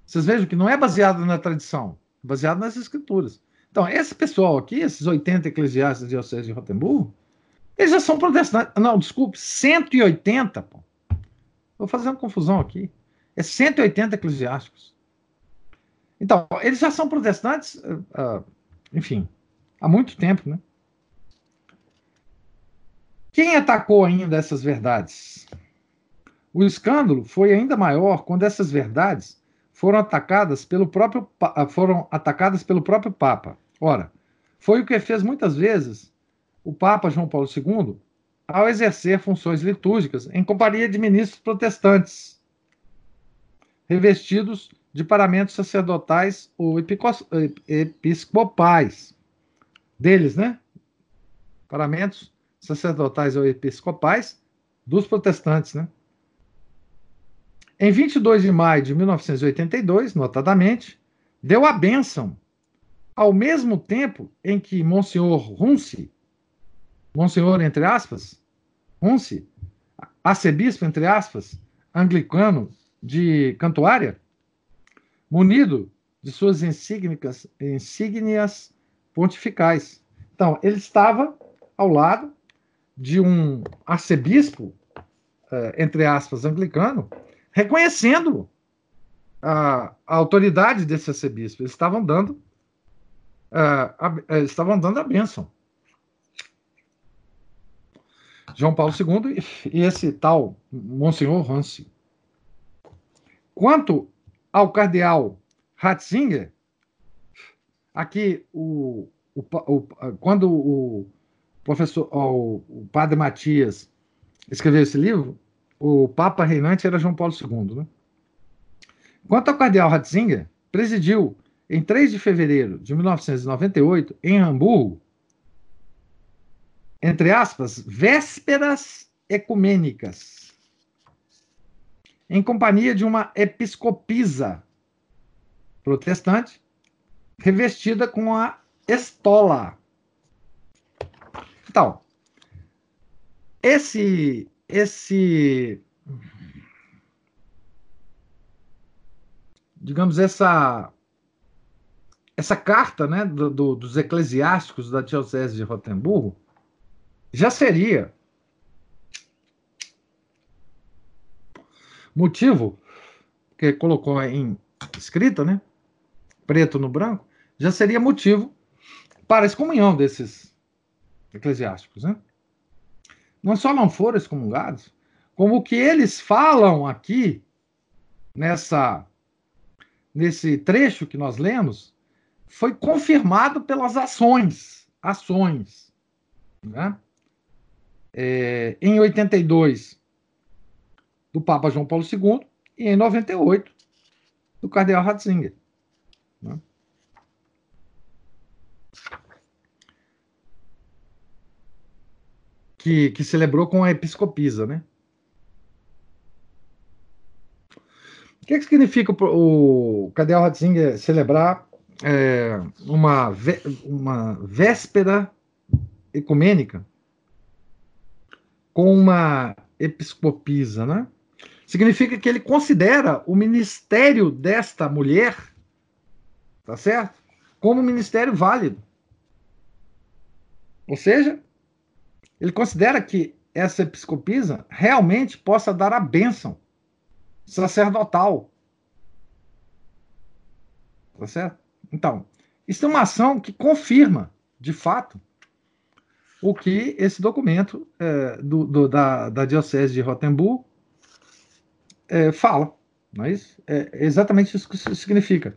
Vocês vejam que não é baseado na tradição, é baseado nas escrituras. Então, esse pessoal aqui, esses 80 eclesiastes da Diocese de Rotemburgo, eles já são protestantes. Não, desculpe, 180. Pô. Fazer uma confusão aqui. É 180 eclesiásticos. Então, eles já são protestantes, uh, enfim, há muito tempo, né? Quem atacou ainda essas verdades? O escândalo foi ainda maior quando essas verdades foram atacadas pelo próprio, ah, foram atacadas pelo próprio Papa. Ora, foi o que fez muitas vezes o Papa João Paulo II ao exercer funções litúrgicas em companhia de ministros protestantes, revestidos de paramentos sacerdotais ou episcopais. Deles, né? Paramentos sacerdotais ou episcopais dos protestantes, né? Em 22 de maio de 1982, notadamente, deu a bênção, ao mesmo tempo em que Monsenhor Runce, Monsenhor entre aspas, Runce, arcebispo entre aspas, anglicano de Cantuária, munido de suas insígnias, insígnias pontificais. Então, ele estava ao lado de um arcebispo, eh, entre aspas, anglicano, reconhecendo a, a autoridade desse arcebispo. Eles estavam dando, uh, estavam dando a bênção. João Paulo II e esse tal Monsenhor Hansi. Quanto ao cardeal Ratzinger, aqui o, o, o, quando o professor, o, o padre Matias escreveu esse livro, o Papa reinante era João Paulo II. Né? Quanto ao cardeal Ratzinger, presidiu em 3 de fevereiro de 1998, em Hamburgo, entre aspas, vésperas ecumênicas, em companhia de uma episcopisa protestante, revestida com a estola. Então, esse esse digamos essa essa carta né, do, do, dos eclesiásticos da diocese de Rotemburgo já seria motivo que colocou em escrita, né, preto no branco, já seria motivo para a excomunhão desses eclesiásticos, né? Não só não foram excomungados, como o que eles falam aqui nessa nesse trecho que nós lemos foi confirmado pelas ações, ações, né? É, em 82 do Papa João Paulo II e em 98 do Cardeal Ratzinger. Né? Que, que celebrou com a episcopisa, né? O que, é que significa o, o Cardeal Ratzinger celebrar é, uma, uma véspera ecumênica com uma episcopisa, né? Significa que ele considera o ministério desta mulher, tá certo? Como ministério válido. Ou seja, ele considera que essa episcopisa realmente possa dar a bênção sacerdotal. Tá certo? Então, isso é uma ação que confirma, de fato, o que esse documento é, do, do, da, da Diocese de Rotemburgo é, fala. Não é? É exatamente isso que isso significa.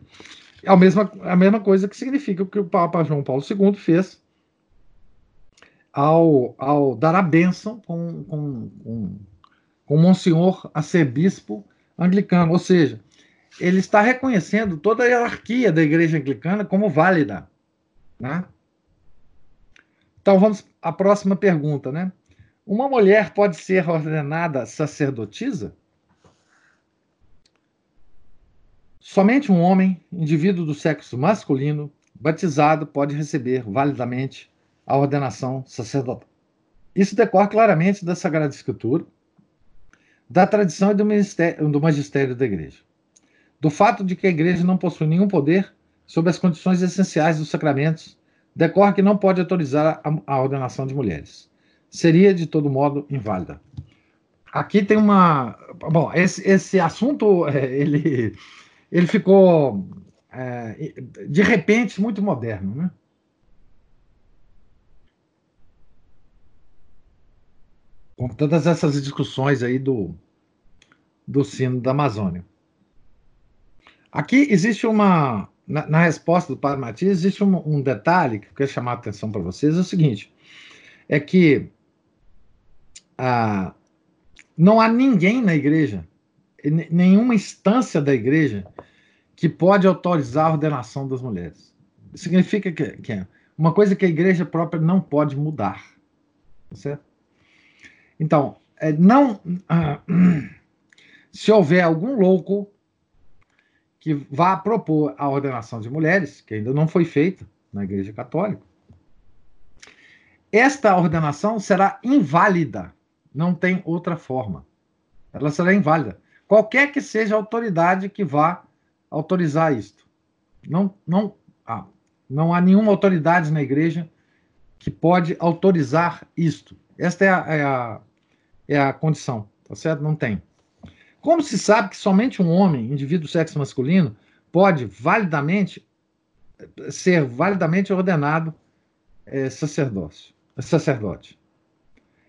É a mesma, a mesma coisa que significa o que o Papa João Paulo II fez ao, ao dar a bênção com, com, com, com Monsenhor arcebispo anglicano. Ou seja, ele está reconhecendo toda a hierarquia da igreja anglicana como válida. Né? Então vamos à próxima pergunta, né? Uma mulher pode ser ordenada sacerdotisa? Somente um homem, indivíduo do sexo masculino, batizado, pode receber validamente a ordenação sacerdotal. Isso decorre claramente da Sagrada Escritura, da tradição e do, do magistério da Igreja do fato de que a igreja não possui nenhum poder sobre as condições essenciais dos sacramentos, decorre que não pode autorizar a, a ordenação de mulheres. Seria, de todo modo, inválida. Aqui tem uma. Bom, esse, esse assunto, é, ele, ele ficou, é, de repente, muito moderno, né? Com todas essas discussões aí do, do sino da Amazônia. Aqui existe uma. Na, na resposta do Padre Matias, existe um, um, detalhe que eu quero chamar a atenção para vocês: é o seguinte. É que ah, não há ninguém na igreja, nenhuma instância da igreja, que pode autorizar a ordenação das mulheres. Significa que, que é uma coisa que a igreja própria não pode mudar. Tá certo? Então, é, não. Ah, se houver algum louco que vá propor a ordenação de mulheres, que ainda não foi feita na Igreja Católica, esta ordenação será inválida, não tem outra forma. Ela será inválida. Qualquer que seja a autoridade que vá autorizar isto. Não, não, ah, não há nenhuma autoridade na igreja que pode autorizar isto. Esta é a, é a, é a condição, tá certo? Não tem. Como se sabe que somente um homem, indivíduo do sexo masculino, pode validamente ser validamente ordenado é, sacerdócio, sacerdote?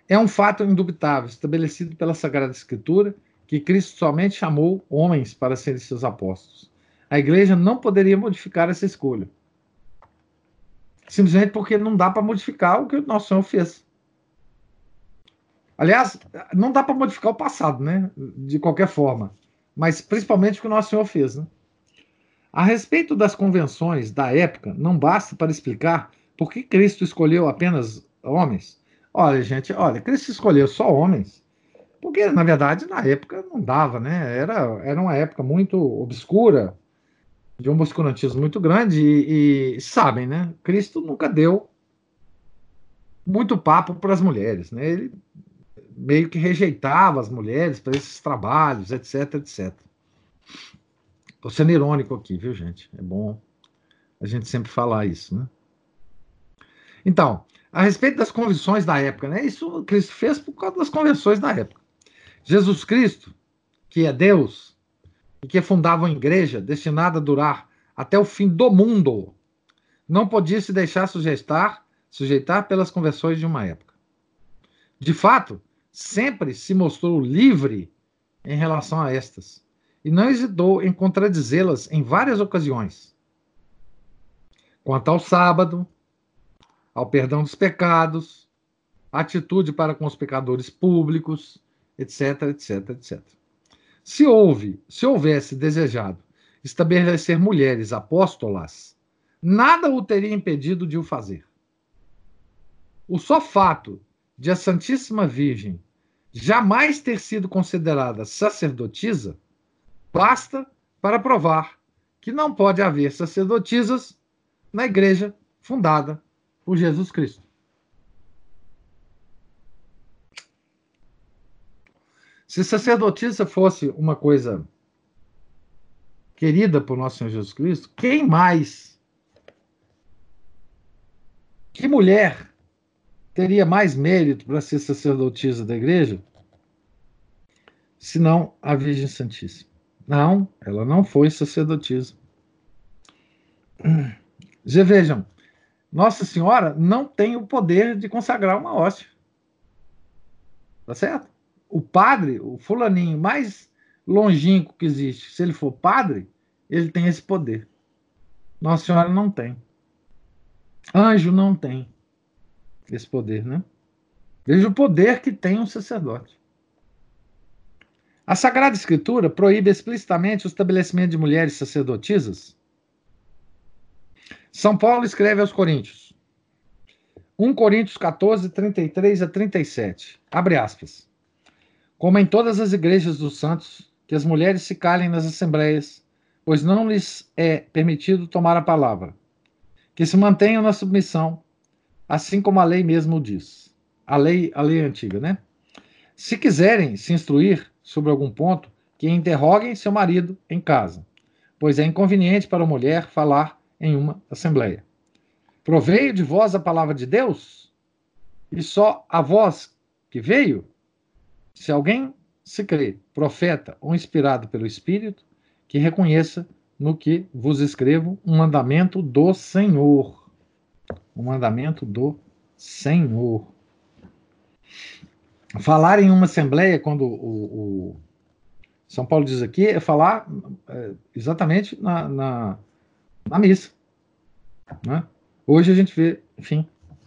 É um fato indubitável, estabelecido pela Sagrada Escritura, que Cristo somente chamou homens para serem seus apóstolos. A igreja não poderia modificar essa escolha. Simplesmente porque não dá para modificar o que o nosso Senhor fez. Aliás, não dá para modificar o passado, né? De qualquer forma. Mas principalmente o que o nosso Senhor fez, né? A respeito das convenções da época, não basta para explicar por que Cristo escolheu apenas homens. Olha, gente, olha, Cristo escolheu só homens porque, na verdade, na época não dava, né? Era, era uma época muito obscura, de um obscurantismo muito grande, e, e sabem, né? Cristo nunca deu muito papo para as mulheres, né? Ele meio que rejeitava as mulheres para esses trabalhos, etc, etc. Estou sendo irônico aqui, viu, gente? É bom a gente sempre falar isso, né? Então, a respeito das convenções da época, né? Isso Cristo fez por causa das convenções da época. Jesus Cristo, que é Deus, e que fundava uma igreja destinada a durar até o fim do mundo, não podia se deixar sujeitar, sujeitar pelas conversões de uma época. De fato, sempre se mostrou livre em relação a estas, e não hesitou em contradizê-las em várias ocasiões. Quanto ao sábado, ao perdão dos pecados, atitude para com os pecadores públicos, etc, etc, etc. Se houve, se houvesse desejado estabelecer mulheres apóstolas, nada o teria impedido de o fazer. O só fato de a Santíssima Virgem jamais ter sido considerada sacerdotisa basta para provar que não pode haver sacerdotisas na igreja fundada por Jesus Cristo. Se sacerdotisa fosse uma coisa querida por nosso Senhor Jesus Cristo, quem mais? Que mulher teria mais mérito para ser sacerdotisa da igreja? Senão a Virgem Santíssima. Não, ela não foi sacerdotisa. Já vejam, Nossa Senhora não tem o poder de consagrar uma hóstia. Tá certo? o padre, o fulaninho mais longínquo que existe, se ele for padre, ele tem esse poder. Nossa Senhora não tem. Anjo não tem esse poder, né? Veja o poder que tem um sacerdote. A Sagrada Escritura proíbe explicitamente o estabelecimento de mulheres sacerdotisas. São Paulo escreve aos Coríntios. 1 Coríntios 14, 33 a 37. Abre aspas como em todas as igrejas dos santos, que as mulheres se calem nas assembleias, pois não lhes é permitido tomar a palavra. Que se mantenham na submissão, assim como a lei mesmo diz. A lei, a lei antiga, né? Se quiserem se instruir sobre algum ponto, que interroguem seu marido em casa, pois é inconveniente para a mulher falar em uma assembleia. Proveio de vós a palavra de Deus? E só a voz que veio? Se alguém se crê profeta ou inspirado pelo Espírito, que reconheça no que vos escrevo um mandamento do Senhor. Um mandamento do Senhor. Falar em uma assembleia, quando o, o São Paulo diz aqui, é falar é, exatamente na, na, na missa. Né? Hoje a gente vê, enfim,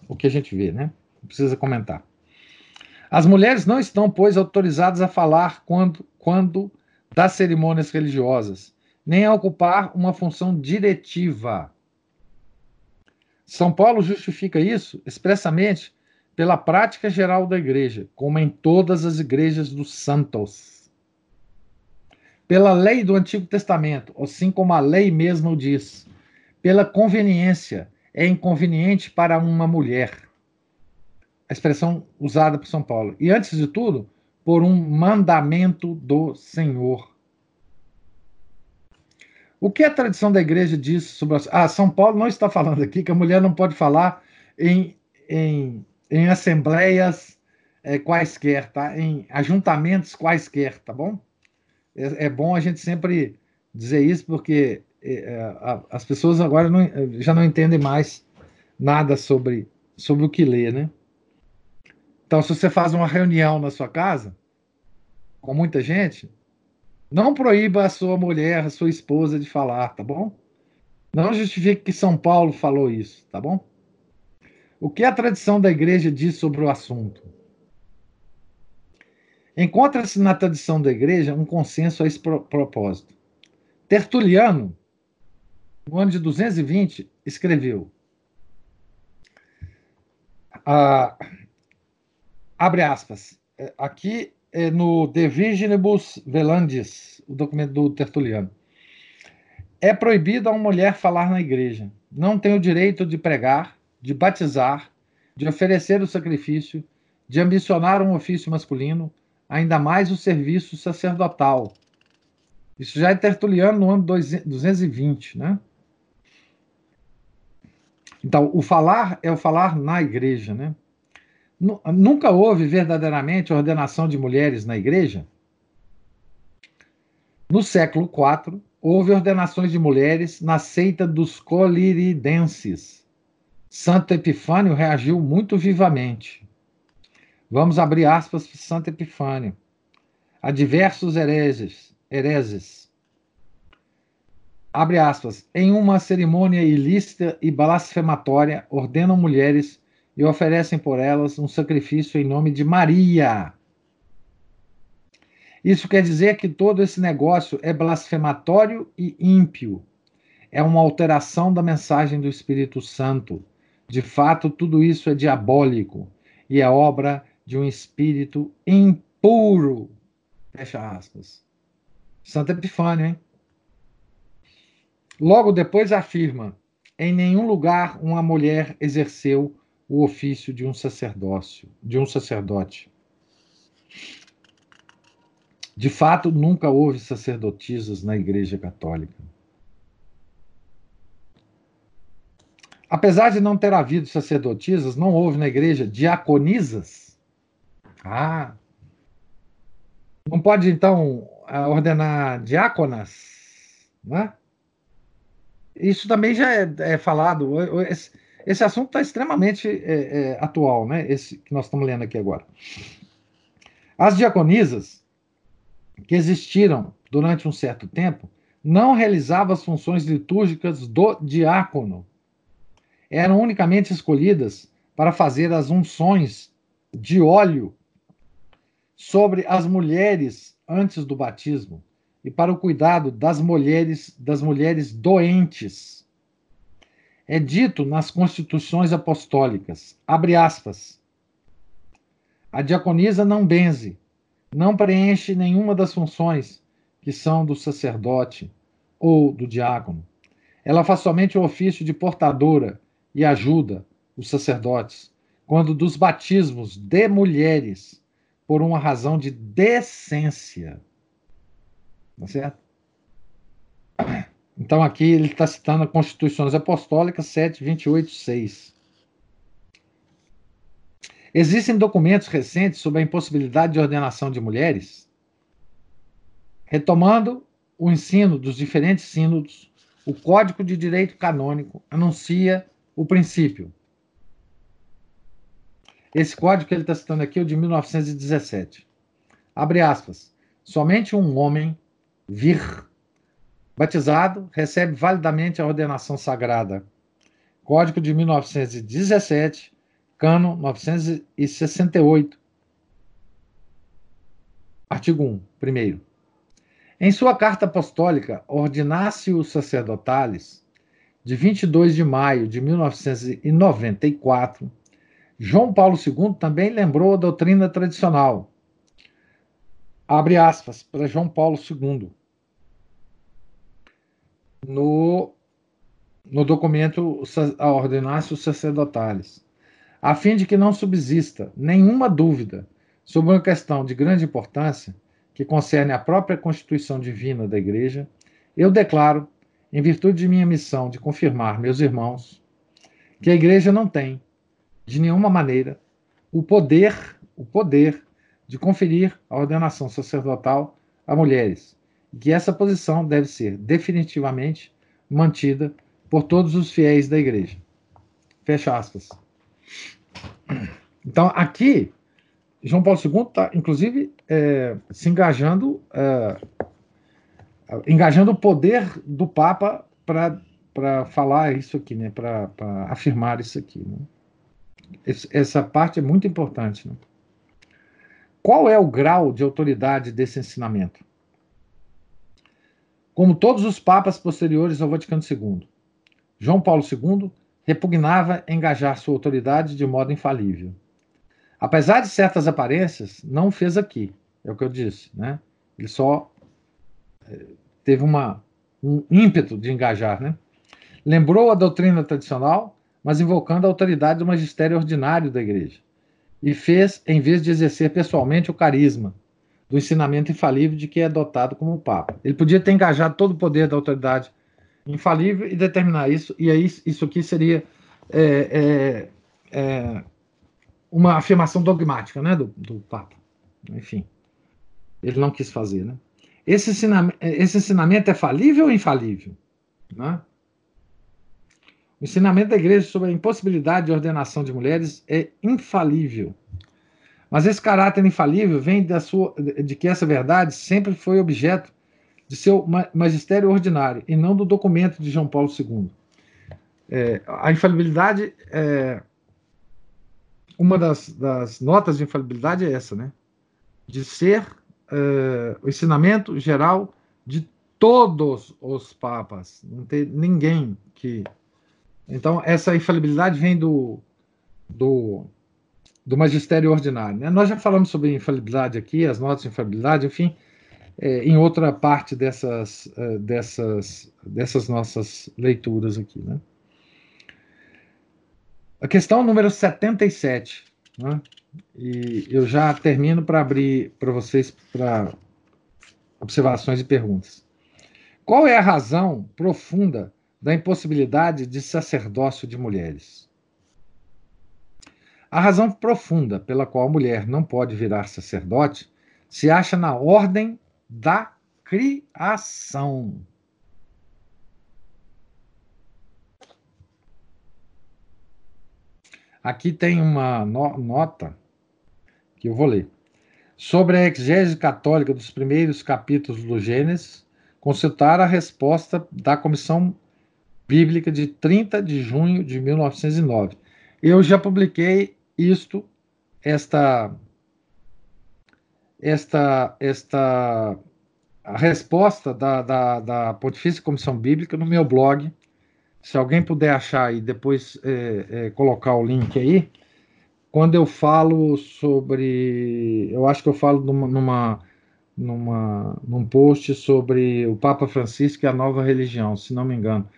o que a gente vê, né? Não precisa comentar. As mulheres não estão, pois, autorizadas a falar quando, quando das cerimônias religiosas, nem a ocupar uma função diretiva. São Paulo justifica isso expressamente pela prática geral da igreja, como em todas as igrejas dos santos. Pela lei do Antigo Testamento, assim como a lei mesmo diz, pela conveniência, é inconveniente para uma mulher a expressão usada por São Paulo. E antes de tudo, por um mandamento do Senhor. O que a tradição da igreja diz sobre. Ah, São Paulo não está falando aqui que a mulher não pode falar em, em, em assembleias é, quaisquer, tá? em ajuntamentos quaisquer, tá bom? É, é bom a gente sempre dizer isso, porque é, é a, as pessoas agora não, já não entendem mais nada sobre, sobre o que lê, né? Então, se você faz uma reunião na sua casa, com muita gente, não proíba a sua mulher, a sua esposa de falar, tá bom? Não justifique que São Paulo falou isso, tá bom? O que a tradição da igreja diz sobre o assunto? Encontra-se na tradição da igreja um consenso a esse propósito. Tertuliano, no ano de 220, escreveu: ah, abre aspas. É, aqui é no De Virginibus Velandis, o documento do Tertuliano. É proibido a uma mulher falar na igreja. Não tem o direito de pregar, de batizar, de oferecer o sacrifício, de ambicionar um ofício masculino, ainda mais o serviço sacerdotal. Isso já é Tertuliano no ano 220, né? Então, o falar é o falar na igreja, né? Nunca houve verdadeiramente ordenação de mulheres na igreja? No século IV, houve ordenações de mulheres na seita dos coliridenses. Santo Epifânio reagiu muito vivamente. Vamos abrir aspas para Santo Epifânio. A diversos hereges, hereses abre aspas, em uma cerimônia ilícita e blasfematória, ordenam mulheres e oferecem por elas um sacrifício em nome de Maria. Isso quer dizer que todo esse negócio é blasfematório e ímpio. É uma alteração da mensagem do Espírito Santo. De fato, tudo isso é diabólico e é obra de um espírito impuro. Fecha aspas. Santo Epifânio, hein? Logo depois afirma: em nenhum lugar uma mulher exerceu o ofício de um sacerdócio, de um sacerdote. De fato, nunca houve sacerdotisas na Igreja Católica. Apesar de não ter havido sacerdotisas, não houve na igreja diaconisas? Ah. Não pode, então, ordenar diáconas? Né? isso também já é, é falado. Esse, esse assunto está extremamente é, é, atual, né? Esse que nós estamos lendo aqui agora. As diaconisas, que existiram durante um certo tempo, não realizavam as funções litúrgicas do diácono. Eram unicamente escolhidas para fazer as unções de óleo sobre as mulheres antes do batismo e para o cuidado das mulheres, das mulheres doentes. É dito nas constituições apostólicas, abre aspas, a diaconisa não benze, não preenche nenhuma das funções que são do sacerdote ou do diácono. Ela faz somente o ofício de portadora e ajuda os sacerdotes quando dos batismos de mulheres por uma razão de decência Tá certo? Então aqui ele está citando a Constituições Apostólicas 7, 28, 6. Existem documentos recentes sobre a impossibilidade de ordenação de mulheres? Retomando o ensino dos diferentes sínodos, o Código de Direito Canônico anuncia o princípio. Esse código que ele está citando aqui é o de 1917. Abre aspas. Somente um homem vir. Batizado, recebe validamente a ordenação sagrada. Código de 1917, cano 968. Artigo 1, primeiro. Em sua carta apostólica Ordinácio Sacerdotales, de 22 de maio de 1994, João Paulo II também lembrou a doutrina tradicional, abre aspas, para João Paulo II, no, no documento a Ordenácio Sacerdotalis, a fim de que não subsista nenhuma dúvida sobre uma questão de grande importância que concerne a própria Constituição Divina da Igreja, eu declaro, em virtude de minha missão de confirmar meus irmãos, que a Igreja não tem, de nenhuma maneira, o poder, o poder de conferir a ordenação sacerdotal a mulheres, que essa posição deve ser definitivamente mantida por todos os fiéis da igreja. Fecha aspas. Então, aqui, João Paulo II está, inclusive, é, se engajando, é, engajando o poder do Papa para falar isso aqui, né? para afirmar isso aqui. Né? essa parte é muito importante. Né? Qual é o grau de autoridade desse ensinamento? Como todos os papas posteriores ao Vaticano II, João Paulo II repugnava engajar sua autoridade de modo infalível. Apesar de certas aparências, não fez aqui, é o que eu disse, né? Ele só eh, teve uma, um ímpeto de engajar, né? Lembrou a doutrina tradicional, mas invocando a autoridade do magistério ordinário da igreja. E fez, em vez de exercer pessoalmente o carisma do ensinamento infalível de que é adotado como Papa. Ele podia ter engajado todo o poder da autoridade infalível e determinar isso, e aí isso aqui seria é, é, é, uma afirmação dogmática né, do, do Papa. Enfim, ele não quis fazer. Né? Esse, ensinamento, esse ensinamento é falível ou infalível? Né? O ensinamento da igreja sobre a impossibilidade de ordenação de mulheres é infalível. Mas esse caráter infalível vem da sua, de que essa verdade sempre foi objeto de seu magistério ordinário e não do documento de João Paulo II. É, a infalibilidade, é, uma das, das, notas de infalibilidade é essa, né? De ser é, o ensinamento geral de todos os papas, não tem ninguém que. Então, essa infalibilidade vem do, do, do magistério ordinário. Né? Nós já falamos sobre infalibilidade aqui, as notas de infalibilidade, enfim, é, em outra parte dessas, uh, dessas, dessas nossas leituras aqui. Né? A questão número 77, né? e eu já termino para abrir para vocês para observações e perguntas. Qual é a razão profunda da impossibilidade de sacerdócio de mulheres? A razão profunda pela qual a mulher não pode virar sacerdote se acha na ordem da criação. Aqui tem uma no nota que eu vou ler. Sobre a exegese católica dos primeiros capítulos do Gênesis, consultar a resposta da Comissão Bíblica de 30 de junho de 1909. Eu já publiquei isto, esta esta, esta a resposta da, da, da Pontifícia Comissão Bíblica no meu blog. Se alguém puder achar e depois é, é, colocar o link aí, quando eu falo sobre. Eu acho que eu falo numa, numa, numa, num post sobre o Papa Francisco e a nova religião, se não me engano.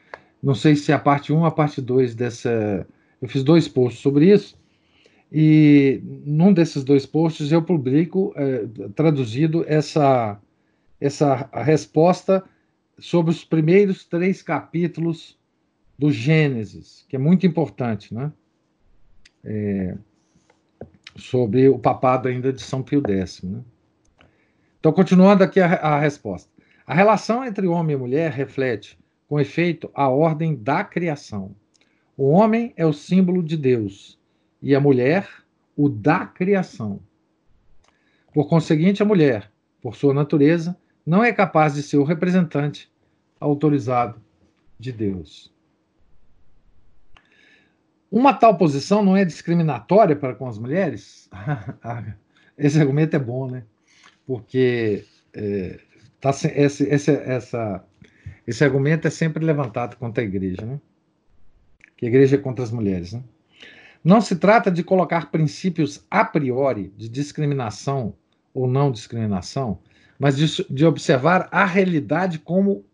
Não sei se é a parte 1 ou a parte 2 dessa. Eu fiz dois posts sobre isso. E num desses dois posts eu publico, é, traduzido, essa, essa resposta sobre os primeiros três capítulos do Gênesis, que é muito importante, né? É, sobre o papado ainda de São Pio X. Né? Então, continuando aqui a, a resposta. A relação entre homem e mulher reflete, com efeito, a ordem da criação. O homem é o símbolo de Deus e a mulher o da criação. Por conseguinte, a mulher, por sua natureza, não é capaz de ser o representante autorizado de Deus. Uma tal posição não é discriminatória para com as mulheres? esse argumento é bom, né? Porque é, tá, esse, esse, essa, esse argumento é sempre levantado contra a igreja, né? Que a igreja é contra as mulheres, né? Não se trata de colocar princípios a priori de discriminação ou não discriminação, mas de, de observar a realidade como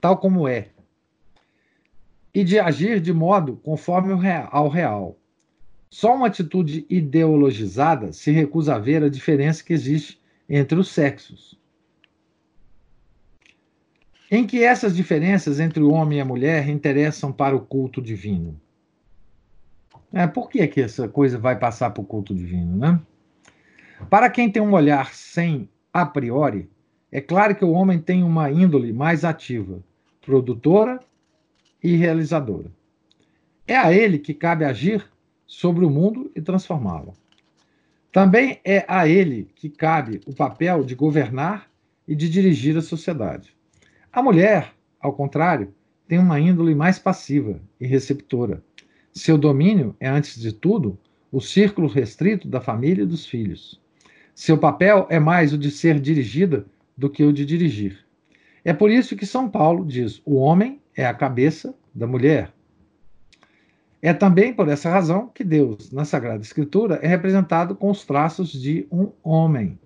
tal como é e de agir de modo conforme ao real. Só uma atitude ideologizada se recusa a ver a diferença que existe entre os sexos. Em que essas diferenças entre o homem e a mulher interessam para o culto divino? É, por que, que essa coisa vai passar para o culto divino, né? Para quem tem um olhar sem a priori, é claro que o homem tem uma índole mais ativa, produtora e realizadora. É a ele que cabe agir sobre o mundo e transformá-lo. Também é a ele que cabe o papel de governar e de dirigir a sociedade. A mulher, ao contrário, tem uma índole mais passiva e receptora. Seu domínio é, antes de tudo, o círculo restrito da família e dos filhos. Seu papel é mais o de ser dirigida do que o de dirigir. É por isso que São Paulo diz: o homem é a cabeça da mulher. É também por essa razão que Deus, na Sagrada Escritura, é representado com os traços de um homem.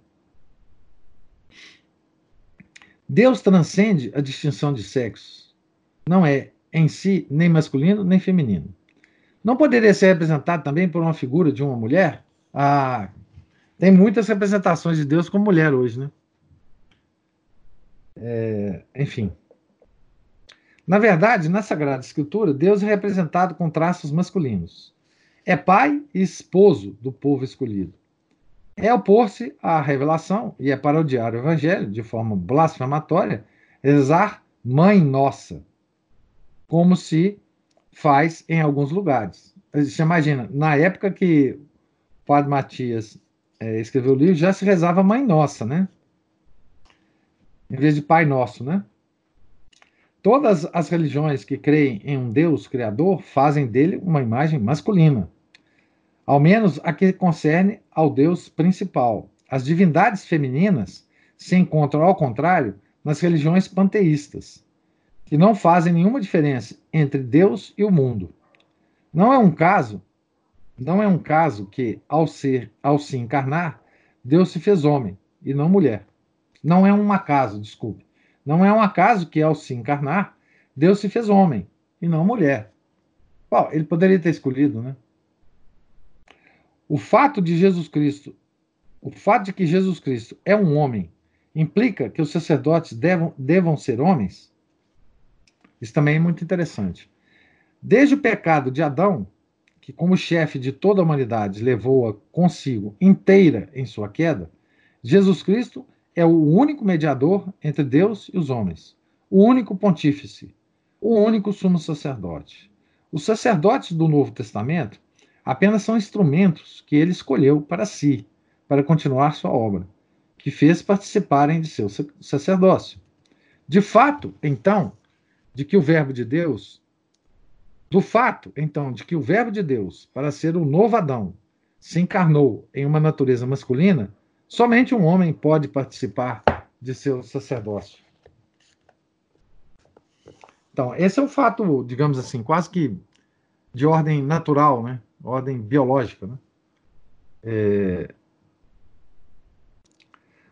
Deus transcende a distinção de sexos. Não é em si nem masculino nem feminino. Não poderia ser representado também por uma figura de uma mulher? Ah, tem muitas representações de Deus como mulher hoje, né? É, enfim. Na verdade, na Sagrada Escritura, Deus é representado com traços masculinos. É pai e esposo do povo escolhido. É opor-se à revelação e é parodiar o evangelho de forma blasfematória, rezar Mãe Nossa, como se faz em alguns lugares. Você imagina, na época que o Padre Matias é, escreveu o livro, já se rezava Mãe Nossa, né? Em vez de Pai Nosso, né? Todas as religiões que creem em um Deus criador fazem dele uma imagem masculina, ao menos a que concerne ao Deus principal. As divindades femininas se encontram, ao contrário, nas religiões panteístas, que não fazem nenhuma diferença entre Deus e o mundo. Não é um caso, não é um caso que, ao ser, ao se encarnar, Deus se fez homem e não mulher. Não é um acaso, desculpe. Não é um acaso que, ao se encarnar, Deus se fez homem e não mulher. Bom, ele poderia ter escolhido, né? O fato de Jesus Cristo, o fato de que Jesus Cristo é um homem, implica que os sacerdotes devam, devam ser homens? Isso também é muito interessante. Desde o pecado de Adão, que como chefe de toda a humanidade levou-a consigo inteira em sua queda, Jesus Cristo é o único mediador entre Deus e os homens, o único pontífice, o único sumo sacerdote. Os sacerdotes do Novo Testamento apenas são instrumentos que ele escolheu para si, para continuar sua obra, que fez participarem de seu sacerdócio. De fato, então, de que o Verbo de Deus, do fato, então, de que o Verbo de Deus, para ser o novo Adão, se encarnou em uma natureza masculina, Somente um homem pode participar de seu sacerdócio. Então, esse é o fato, digamos assim, quase que de ordem natural, né? ordem biológica. Né? É...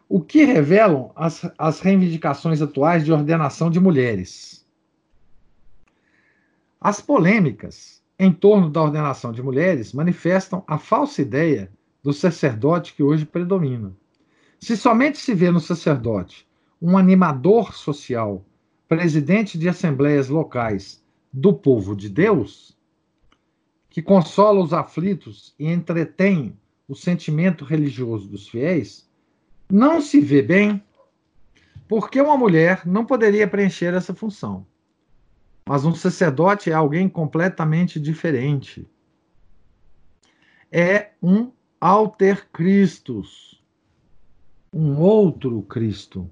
O que revelam as, as reivindicações atuais de ordenação de mulheres? As polêmicas em torno da ordenação de mulheres manifestam a falsa ideia do sacerdote que hoje predomina. Se somente se vê no sacerdote um animador social, presidente de assembleias locais do povo de Deus, que consola os aflitos e entretém o sentimento religioso dos fiéis, não se vê bem porque uma mulher não poderia preencher essa função. Mas um sacerdote é alguém completamente diferente. É um alter Christus, um outro Cristo.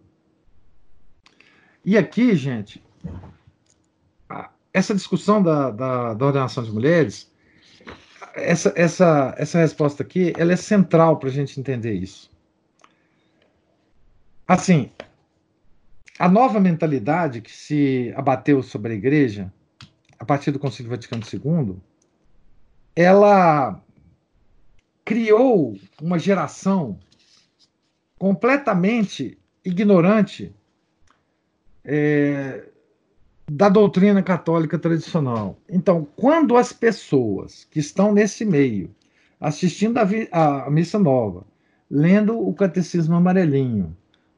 E aqui, gente, essa discussão da, da, da ordenação de mulheres, essa, essa, essa resposta aqui, ela é central para a gente entender isso. Assim, a nova mentalidade que se abateu sobre a igreja, a partir do Concílio Vaticano II, ela criou uma geração completamente ignorante é, da doutrina católica tradicional. Então, quando as pessoas que estão nesse meio, assistindo a, a missa nova, lendo o Catecismo Amarelinho,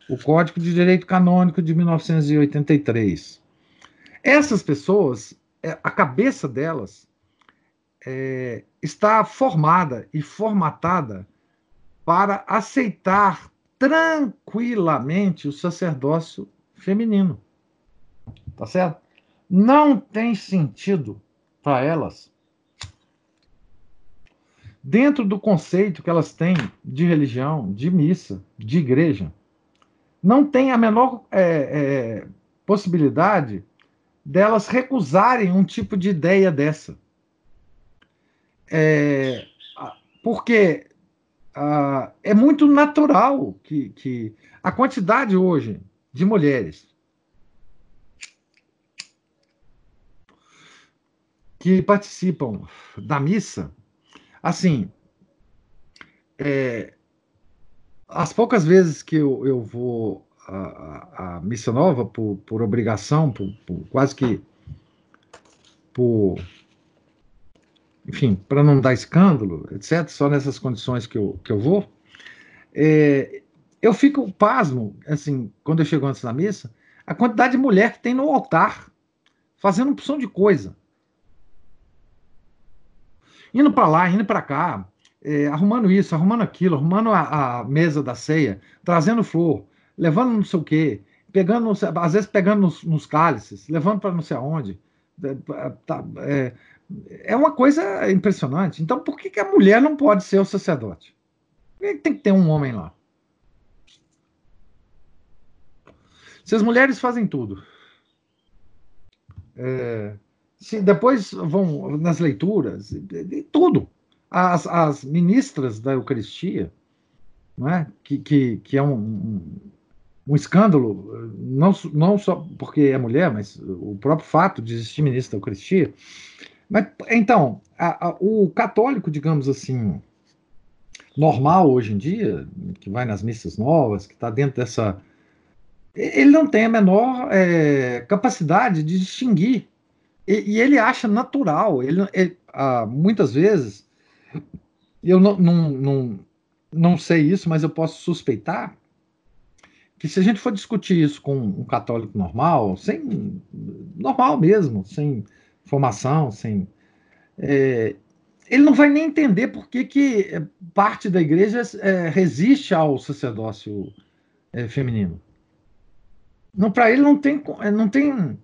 o Código de Direito Canônico de 1983, essas pessoas, é, a cabeça delas é, está formada e formatada para aceitar tranquilamente o sacerdócio feminino. Tá certo? Não tem sentido para elas dentro do conceito que elas têm de religião, de missa, de igreja, não tem a menor é, é, possibilidade delas recusarem um tipo de ideia dessa. É, porque é muito natural que, que a quantidade hoje de mulheres que participam da missa, assim, é, as poucas vezes que eu, eu vou a, a missa nova por, por obrigação, por, por quase que por enfim, para não dar escândalo, etc., só nessas condições que eu, que eu vou, é, eu fico pasmo, assim, quando eu chego antes da missa, a quantidade de mulher que tem no altar, fazendo opção de coisa. Indo para lá, indo para cá, é, arrumando isso, arrumando aquilo, arrumando a, a, mesa da ceia, trazendo flor, levando não sei o quê, pegando, às vezes pegando nos, nos cálices, levando para não sei aonde. É, tá, é, é uma coisa impressionante. Então, por que, que a mulher não pode ser o sacerdote? Tem que ter um homem lá? Se as mulheres fazem tudo, é, se depois vão nas leituras, tudo. As, as, ministras da Eucaristia, é? que, que, que é um, um, um, escândalo, não, não só porque é mulher, mas o próprio fato de existir ministra da Eucaristia, mas, então, a, a, o católico, digamos assim, normal hoje em dia, que vai nas missas novas, que está dentro dessa. Ele não tem a menor é, capacidade de distinguir. E, e, ele acha natural. Ele, ele ah, muitas vezes, eu não, não, não, não sei isso, mas eu posso suspeitar que se a gente for discutir isso com um católico normal, sem normal mesmo, sem formação, sem. É, ele não vai nem entender por que, que é, parte da igreja é, resiste ao sacerdócio é, feminino. Não, para ele não tem, é, não tem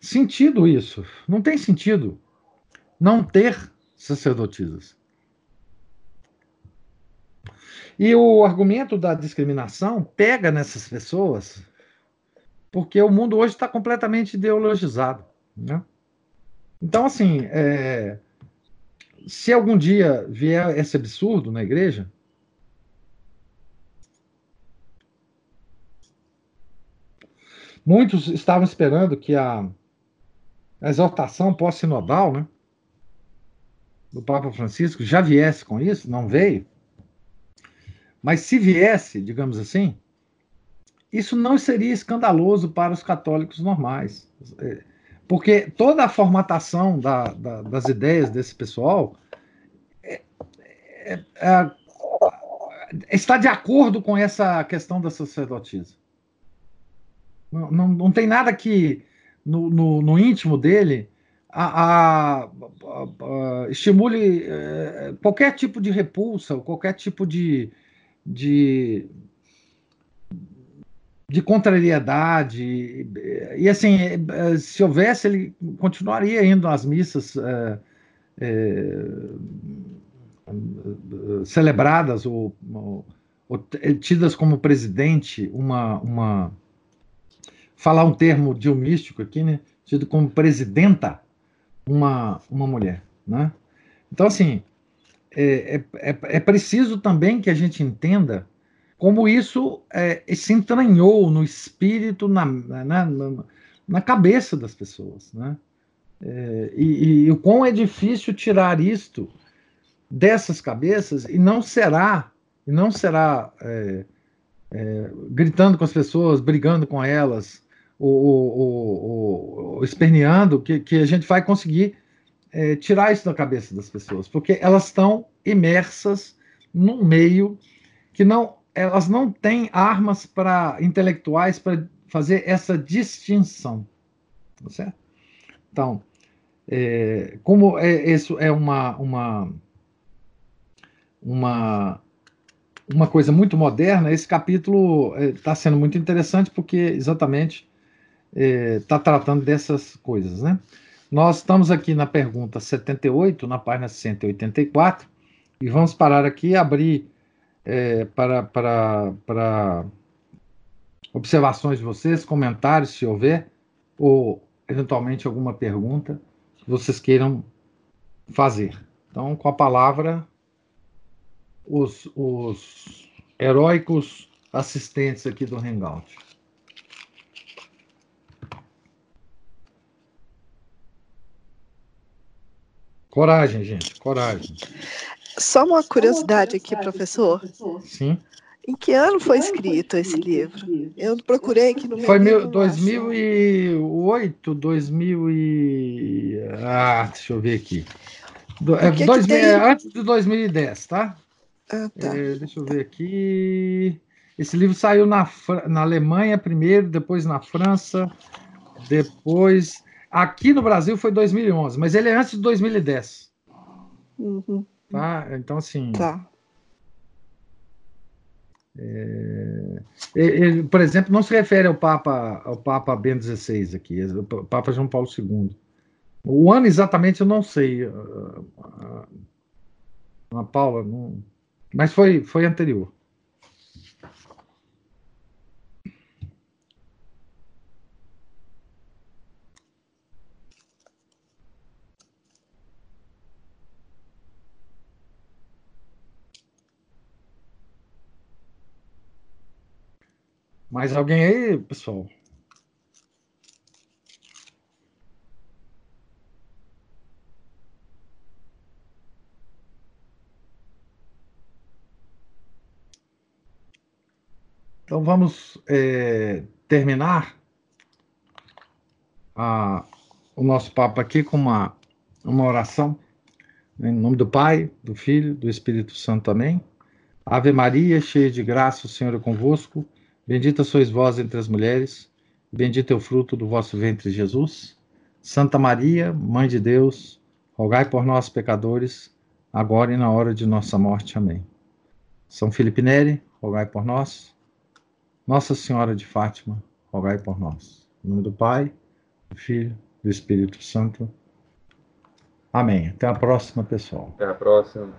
sentido isso. Não tem sentido não ter sacerdotisas. E o argumento da discriminação pega nessas pessoas porque o mundo hoje está completamente ideologizado. Né? Então, assim, é, se algum dia vier esse absurdo na igreja, muitos estavam esperando que a, a exortação pós-sinodal, né, do Papa Francisco já viesse com isso, não veio. Mas se viesse, digamos assim, isso não seria escandaloso para os católicos normais. É, porque toda a formatação da, da, das ideias desse pessoal é, é, é, está de acordo com essa questão da sacerdotisa. Não, não, não tem nada que, no, no, no íntimo dele, a, a, a, estimule é, qualquer tipo de repulsa, qualquer tipo de, de de contrariedade. E assim, se houvesse, ele continuaria indo às missas é, é, celebradas ou, ou, ou, tidas como presidente, uma, uma. Falar um termo diomístico aqui, né? Tido como presidenta uma, uma mulher. Né? Então, assim, é, é, é preciso também que a gente entenda como isso é, se entranhou no espírito, na, na, na, na cabeça das pessoas. Né? É, e, e, o quão é difícil tirar isto dessas cabeças e não será, e não será é, é, gritando com as pessoas, brigando com elas, ou, ou, ou esperneando, que, que, a gente vai conseguir é, tirar isso da cabeça das pessoas, porque elas estão imersas num meio que não elas não têm armas para intelectuais para fazer essa distinção, tá certo? Então, é, como é, isso é uma, uma uma uma coisa muito moderna, esse capítulo está é, sendo muito interessante porque exatamente está é, tratando dessas coisas, né? Nós estamos aqui na pergunta 78, na página 184, e vamos parar aqui e abrir é, para, para, para observações de vocês, comentários, se houver, ou eventualmente alguma pergunta que vocês queiram fazer. Então, com a palavra, os, os heróicos assistentes aqui do Hangout. Coragem, gente, coragem. Só uma curiosidade aqui, professor. Sim. Em que ano foi escrito esse livro? Eu procurei aqui no meu Foi livro, acho. 2008, 2000 e... Ah, deixa eu ver aqui. Do, é, que que é, antes de 2010, tá? Ah, tá. É, deixa eu ver aqui. Esse livro saiu na, na Alemanha primeiro, depois na França, depois... Aqui no Brasil foi 2011, mas ele é antes de 2010, Uhum, tá? Então, assim... tá. Ele, ele, por exemplo, não se refere ao Papa, ao Papa Bento XVI aqui, é o Papa João Paulo II. O ano exatamente eu não sei, ah, ah, Ana Paula, não- mas foi, foi anterior. Mais alguém aí, pessoal? Então vamos é, terminar a- o nosso papo aqui com uma, uma oração. Em nome do Pai, do Filho, do Espírito Santo. Amém. Ave Maria, cheia de graça, o Senhor é convosco. Bendita sois vós entre as mulheres, bendito é o fruto do vosso ventre, Jesus. Santa Maria, Mãe de Deus, rogai por nós, pecadores, agora e na hora de nossa morte. Amém. São Felipe Neri, rogai por nós. Nossa Senhora de Fátima, rogai por nós. Em nome do Pai, do Filho, do Espírito Santo. Amém. Até a próxima, pessoal. Até a próxima.